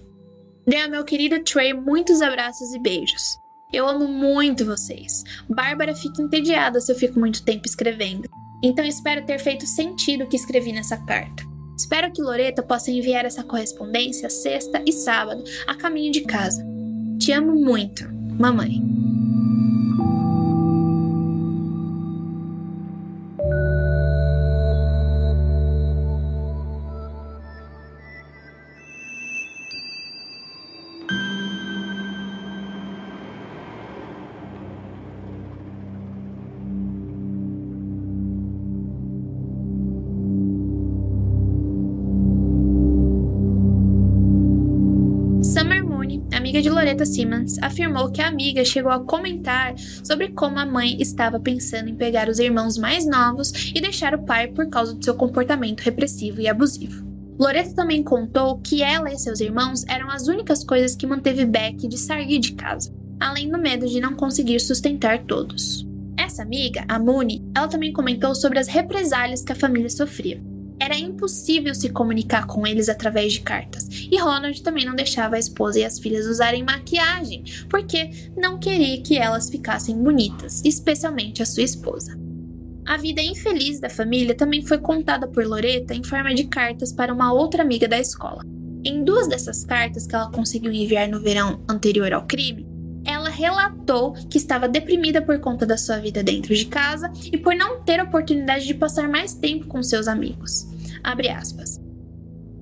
Dê ao meu querido Trey muitos abraços e beijos. Eu amo muito vocês. Bárbara fica entediada se eu fico muito tempo escrevendo. Então espero ter feito sentido o que escrevi nessa carta. Espero que Loreta possa enviar essa correspondência sexta e sábado, a caminho de casa. Te amo muito, mamãe. Loretta Simmons afirmou que a amiga chegou a comentar sobre como a mãe estava pensando em pegar os irmãos mais novos e deixar o pai por causa do seu comportamento repressivo e abusivo. Loretta também contou que ela e seus irmãos eram as únicas coisas que manteve Beck de sair de casa, além do medo de não conseguir sustentar todos. Essa amiga, a Mooney, ela também comentou sobre as represálias que a família sofria era impossível se comunicar com eles através de cartas. E Ronald também não deixava a esposa e as filhas usarem maquiagem, porque não queria que elas ficassem bonitas, especialmente a sua esposa. A vida infeliz da família também foi contada por Loreta em forma de cartas para uma outra amiga da escola. Em duas dessas cartas que ela conseguiu enviar no verão anterior ao crime, relatou que estava deprimida por conta da sua vida dentro de casa e por não ter oportunidade de passar mais tempo com seus amigos. Abre aspas.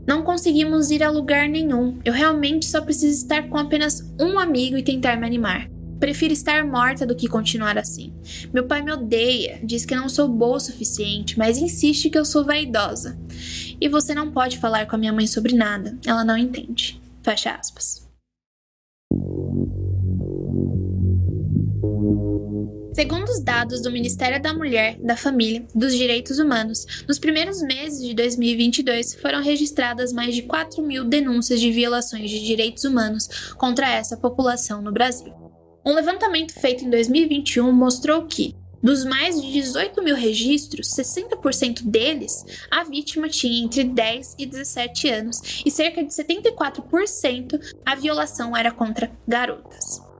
Não conseguimos ir a lugar nenhum. Eu realmente só preciso estar com apenas um amigo e tentar me animar. Prefiro estar morta do que continuar assim. Meu pai me odeia, diz que não sou boa o suficiente, mas insiste que eu sou vaidosa. E você não pode falar com a minha mãe sobre nada, ela não entende. Fecha aspas. Segundo os dados do Ministério da Mulher, da Família e dos Direitos Humanos, nos primeiros meses de 2022 foram registradas mais de 4 mil denúncias de violações de direitos humanos contra essa população no Brasil. Um levantamento feito em 2021 mostrou que, dos mais de 18 mil registros, 60% deles, a vítima tinha entre 10 e 17 anos e cerca de 74% a violação era contra garotas.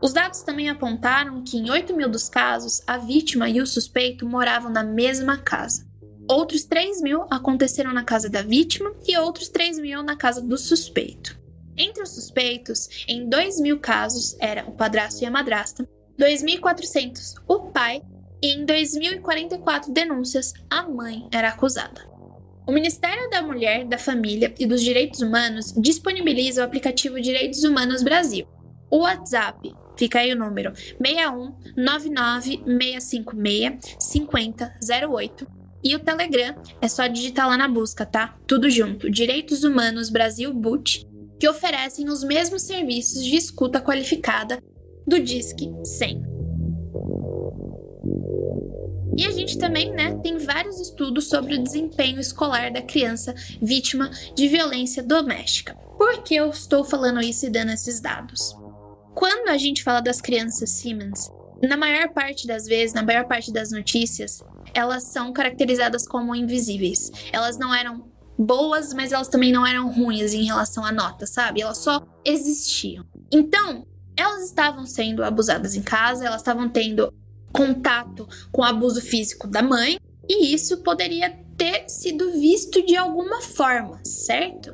Os dados também apontaram que, em 8 mil dos casos, a vítima e o suspeito moravam na mesma casa. Outros 3 mil aconteceram na casa da vítima e outros 3 mil na casa do suspeito. Entre os suspeitos, em 2 mil casos era o padrasto e a madrasta, 2.400 o pai e em 2.044 denúncias a mãe era acusada. O Ministério da Mulher, da Família e dos Direitos Humanos disponibiliza o aplicativo Direitos Humanos Brasil. O WhatsApp Fica aí o número 61 99 656 5008. E o Telegram é só digitar lá na busca, tá? Tudo junto. Direitos Humanos Brasil Boot, que oferecem os mesmos serviços de escuta qualificada do Disque 100. E a gente também, né, tem vários estudos sobre o desempenho escolar da criança vítima de violência doméstica. Por que eu estou falando isso e dando esses dados? Quando a gente fala das crianças Siemens, na maior parte das vezes, na maior parte das notícias, elas são caracterizadas como invisíveis. Elas não eram boas, mas elas também não eram ruins em relação à nota, sabe? Elas só existiam. Então, elas estavam sendo abusadas em casa, elas estavam tendo contato com abuso físico da mãe, e isso poderia ter sido visto de alguma forma, certo?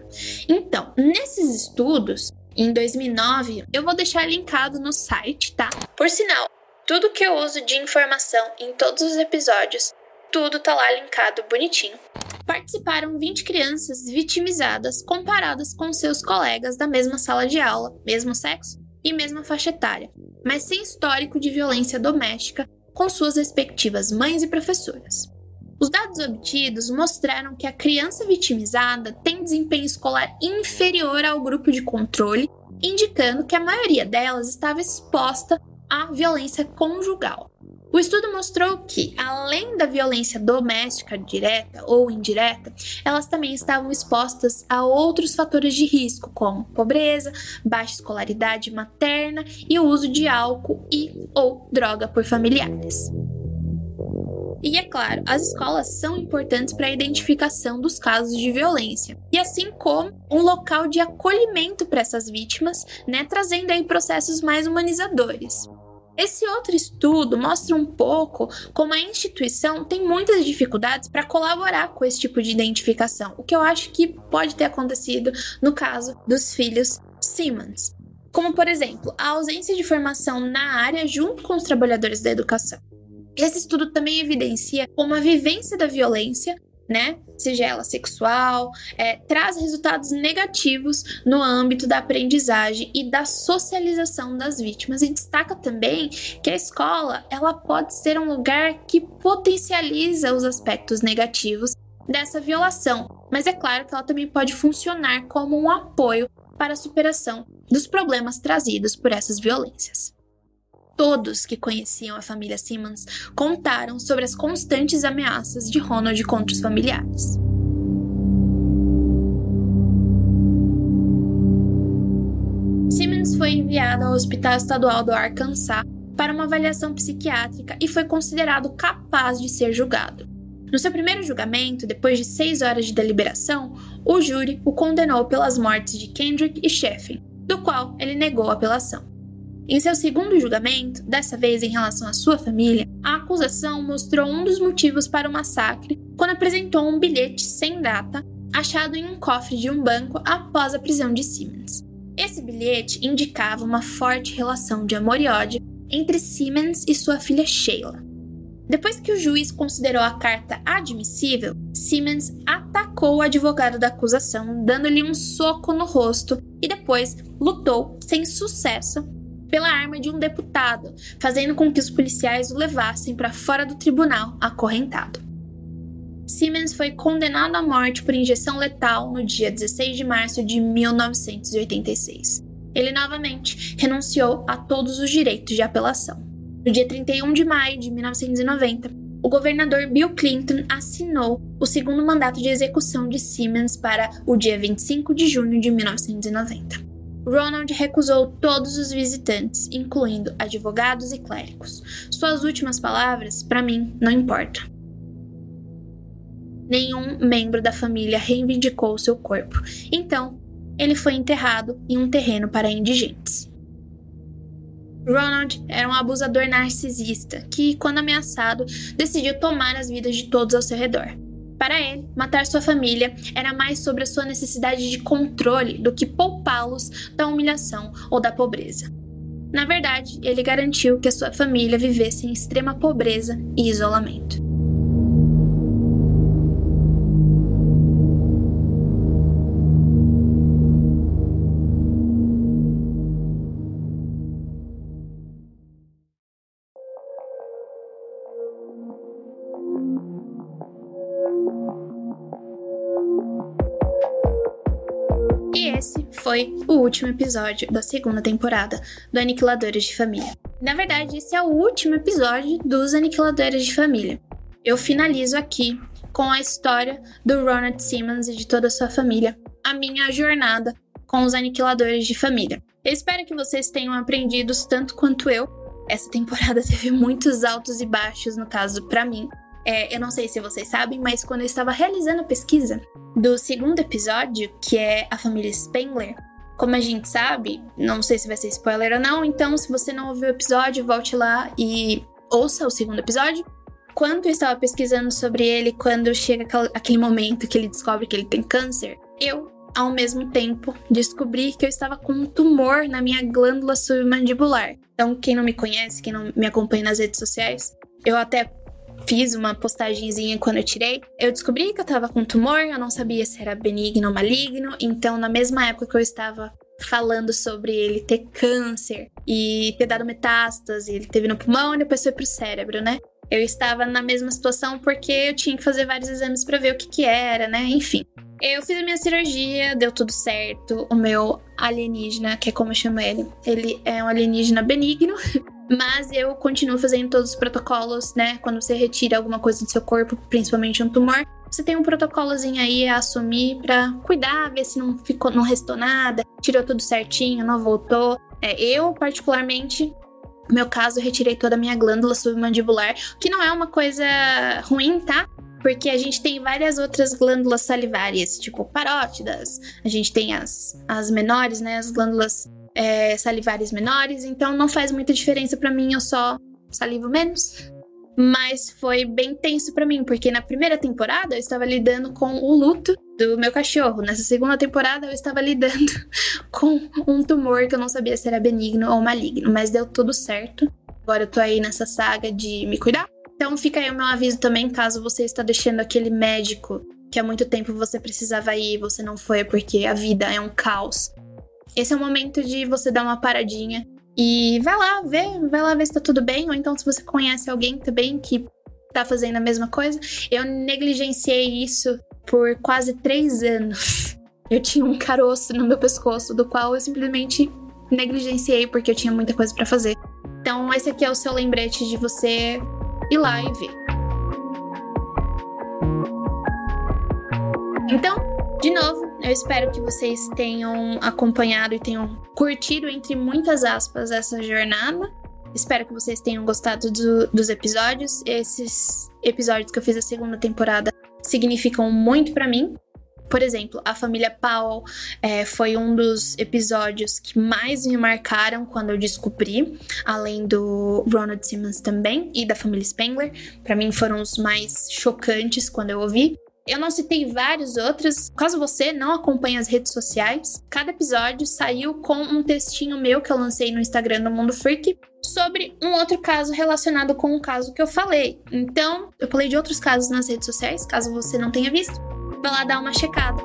Então, nesses estudos, em 2009, eu vou deixar linkado no site, tá? Por sinal, tudo que eu uso de informação em todos os episódios, tudo tá lá linkado bonitinho. Participaram 20 crianças vitimizadas comparadas com seus colegas da mesma sala de aula, mesmo sexo e mesma faixa etária, mas sem histórico de violência doméstica com suas respectivas mães e professoras. Os dados obtidos mostraram que a criança vitimizada tem desempenho escolar inferior ao grupo de controle, indicando que a maioria delas estava exposta à violência conjugal. O estudo mostrou que, além da violência doméstica direta ou indireta, elas também estavam expostas a outros fatores de risco, como pobreza, baixa escolaridade materna e o uso de álcool e ou droga por familiares. E é claro, as escolas são importantes para a identificação dos casos de violência, e assim como um local de acolhimento para essas vítimas, né, trazendo aí processos mais humanizadores. Esse outro estudo mostra um pouco como a instituição tem muitas dificuldades para colaborar com esse tipo de identificação, o que eu acho que pode ter acontecido no caso dos filhos Simmons. Como, por exemplo, a ausência de formação na área junto com os trabalhadores da educação. Esse estudo também evidencia como a vivência da violência, né, seja ela sexual, é, traz resultados negativos no âmbito da aprendizagem e da socialização das vítimas e destaca também que a escola ela pode ser um lugar que potencializa os aspectos negativos dessa violação, mas é claro que ela também pode funcionar como um apoio para a superação dos problemas trazidos por essas violências. Todos que conheciam a família Simmons contaram sobre as constantes ameaças de Ronald contra os familiares. Simmons foi enviado ao Hospital Estadual do Arkansas para uma avaliação psiquiátrica e foi considerado capaz de ser julgado. No seu primeiro julgamento, depois de seis horas de deliberação, o júri o condenou pelas mortes de Kendrick e Sheffin, do qual ele negou a apelação. Em seu segundo julgamento, dessa vez em relação à sua família, a acusação mostrou um dos motivos para o massacre quando apresentou um bilhete sem data achado em um cofre de um banco após a prisão de Simmons. Esse bilhete indicava uma forte relação de amor e ódio entre Simmons e sua filha Sheila. Depois que o juiz considerou a carta admissível, Simmons atacou o advogado da acusação, dando-lhe um soco no rosto e depois lutou, sem sucesso, pela arma de um deputado, fazendo com que os policiais o levassem para fora do tribunal acorrentado. Simmons foi condenado à morte por injeção letal no dia 16 de março de 1986. Ele novamente renunciou a todos os direitos de apelação. No dia 31 de maio de 1990, o governador Bill Clinton assinou o segundo mandato de execução de Simmons para o dia 25 de junho de 1990. Ronald recusou todos os visitantes, incluindo advogados e clérigos. Suas últimas palavras, para mim, não importam. Nenhum membro da família reivindicou seu corpo, então ele foi enterrado em um terreno para indigentes. Ronald era um abusador narcisista que, quando ameaçado, decidiu tomar as vidas de todos ao seu redor. Para ele, matar sua família era mais sobre a sua necessidade de controle do que poupá-los da humilhação ou da pobreza. Na verdade, ele garantiu que a sua família vivesse em extrema pobreza e isolamento. Foi o último episódio da segunda temporada do Aniquiladores de Família. Na verdade, esse é o último episódio dos Aniquiladores de Família. Eu finalizo aqui com a história do Ronald Simmons e de toda a sua família, a minha jornada com os Aniquiladores de Família. Eu espero que vocês tenham aprendido tanto quanto eu. Essa temporada [LAUGHS] teve muitos altos e baixos, no caso, para mim. É, eu não sei se vocês sabem, mas quando eu estava realizando a pesquisa do segundo episódio, que é a família Spengler, como a gente sabe, não sei se vai ser spoiler ou não, então se você não ouviu o episódio, volte lá e ouça o segundo episódio. Quando eu estava pesquisando sobre ele, quando chega aquele momento que ele descobre que ele tem câncer, eu, ao mesmo tempo, descobri que eu estava com um tumor na minha glândula submandibular. Então, quem não me conhece, quem não me acompanha nas redes sociais, eu até fiz uma postagenzinha quando eu tirei, eu descobri que eu tava com tumor, eu não sabia se era benigno ou maligno, então na mesma época que eu estava falando sobre ele ter câncer e ter dado metástase, ele teve no pulmão e depois foi pro cérebro, né? Eu estava na mesma situação porque eu tinha que fazer vários exames para ver o que que era, né? Enfim. Eu fiz a minha cirurgia, deu tudo certo. O meu alienígena, que é como eu chamo ele, ele é um alienígena benigno. [LAUGHS] Mas eu continuo fazendo todos os protocolos, né? Quando você retira alguma coisa do seu corpo, principalmente um tumor, você tem um protocolozinho aí a assumir para cuidar, ver se não ficou, não restou nada, tirou tudo certinho, não voltou. É, eu, particularmente, no meu caso, retirei toda a minha glândula submandibular, que não é uma coisa ruim, tá? Porque a gente tem várias outras glândulas salivárias, tipo parótidas. A gente tem as, as menores, né? As glândulas é, salivares menores, então não faz muita diferença para mim, eu só salivo menos. Mas foi bem tenso para mim, porque na primeira temporada eu estava lidando com o luto do meu cachorro. Nessa segunda temporada eu estava lidando [LAUGHS] com um tumor que eu não sabia se era benigno ou maligno, mas deu tudo certo. Agora eu tô aí nessa saga de me cuidar. Então fica aí o meu aviso também, caso você está deixando aquele médico que há muito tempo você precisava ir, você não foi porque a vida é um caos esse é o momento de você dar uma paradinha e vai lá ver, vai lá ver se tá tudo bem, ou então se você conhece alguém também que tá fazendo a mesma coisa. Eu negligenciei isso por quase três anos. [LAUGHS] eu tinha um caroço no meu pescoço, do qual eu simplesmente negligenciei porque eu tinha muita coisa para fazer. Então, esse aqui é o seu lembrete de você ir lá e ver. Então, de novo, eu espero que vocês tenham acompanhado e tenham curtido, entre muitas aspas, essa jornada. Espero que vocês tenham gostado do, dos episódios. Esses episódios que eu fiz a segunda temporada significam muito para mim. Por exemplo, a família Powell é, foi um dos episódios que mais me marcaram quando eu descobri, além do Ronald Simmons também e da família Spengler. Para mim foram os mais chocantes quando eu ouvi. Eu não citei vários outros. Caso você não acompanhe as redes sociais, cada episódio saiu com um textinho meu que eu lancei no Instagram do Mundo Freak sobre um outro caso relacionado com o caso que eu falei. Então, eu falei de outros casos nas redes sociais, caso você não tenha visto, vá lá dar uma checada.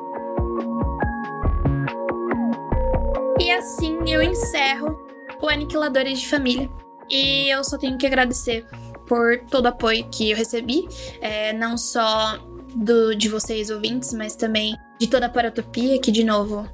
E assim eu encerro o Aniquiladores de Família. E eu só tenho que agradecer por todo o apoio que eu recebi, é, não só do, de vocês ouvintes, mas também de toda a Paratopia, que de novo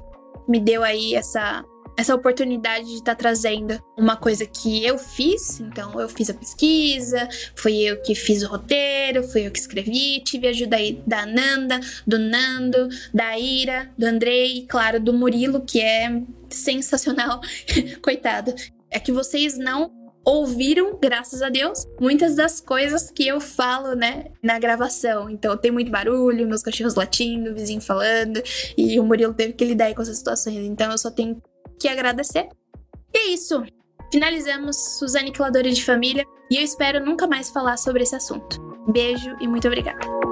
me deu aí essa, essa oportunidade de estar tá trazendo uma coisa que eu fiz. Então, eu fiz a pesquisa, fui eu que fiz o roteiro, fui eu que escrevi, tive ajuda aí da Nanda, do Nando, da Ira, do Andrei e, claro, do Murilo, que é sensacional. [LAUGHS] Coitado. É que vocês não ouviram, graças a Deus, muitas das coisas que eu falo, né, na gravação. Então tem muito barulho, meus cachorros latindo, o vizinho falando, e o Murilo teve que lidar com essas situações. Então eu só tenho que agradecer. E é isso. Finalizamos os aniquiladores de família e eu espero nunca mais falar sobre esse assunto. Beijo e muito obrigada.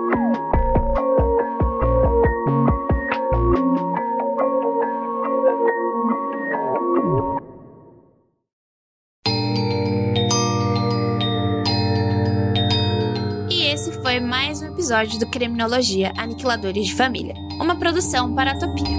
Mais um episódio do Criminologia Aniquiladores de Família, uma produção para a Topia.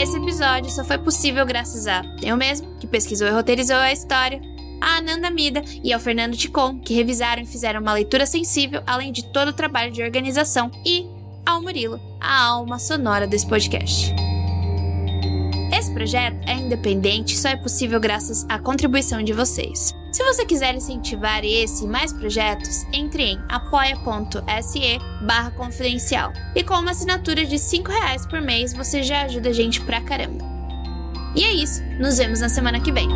Esse episódio só foi possível graças a eu mesmo, que pesquisou e roteirizou a história, a Ananda Mida e ao Fernando Ticon, que revisaram e fizeram uma leitura sensível, além de todo o trabalho de organização, e ao Murilo, a alma sonora desse podcast. Projeto é independente e só é possível graças à contribuição de vocês. Se você quiser incentivar esse e mais projetos, entre em apoia.se barra confidencial. E com uma assinatura de 5 reais por mês, você já ajuda a gente pra caramba. E é isso, nos vemos na semana que vem.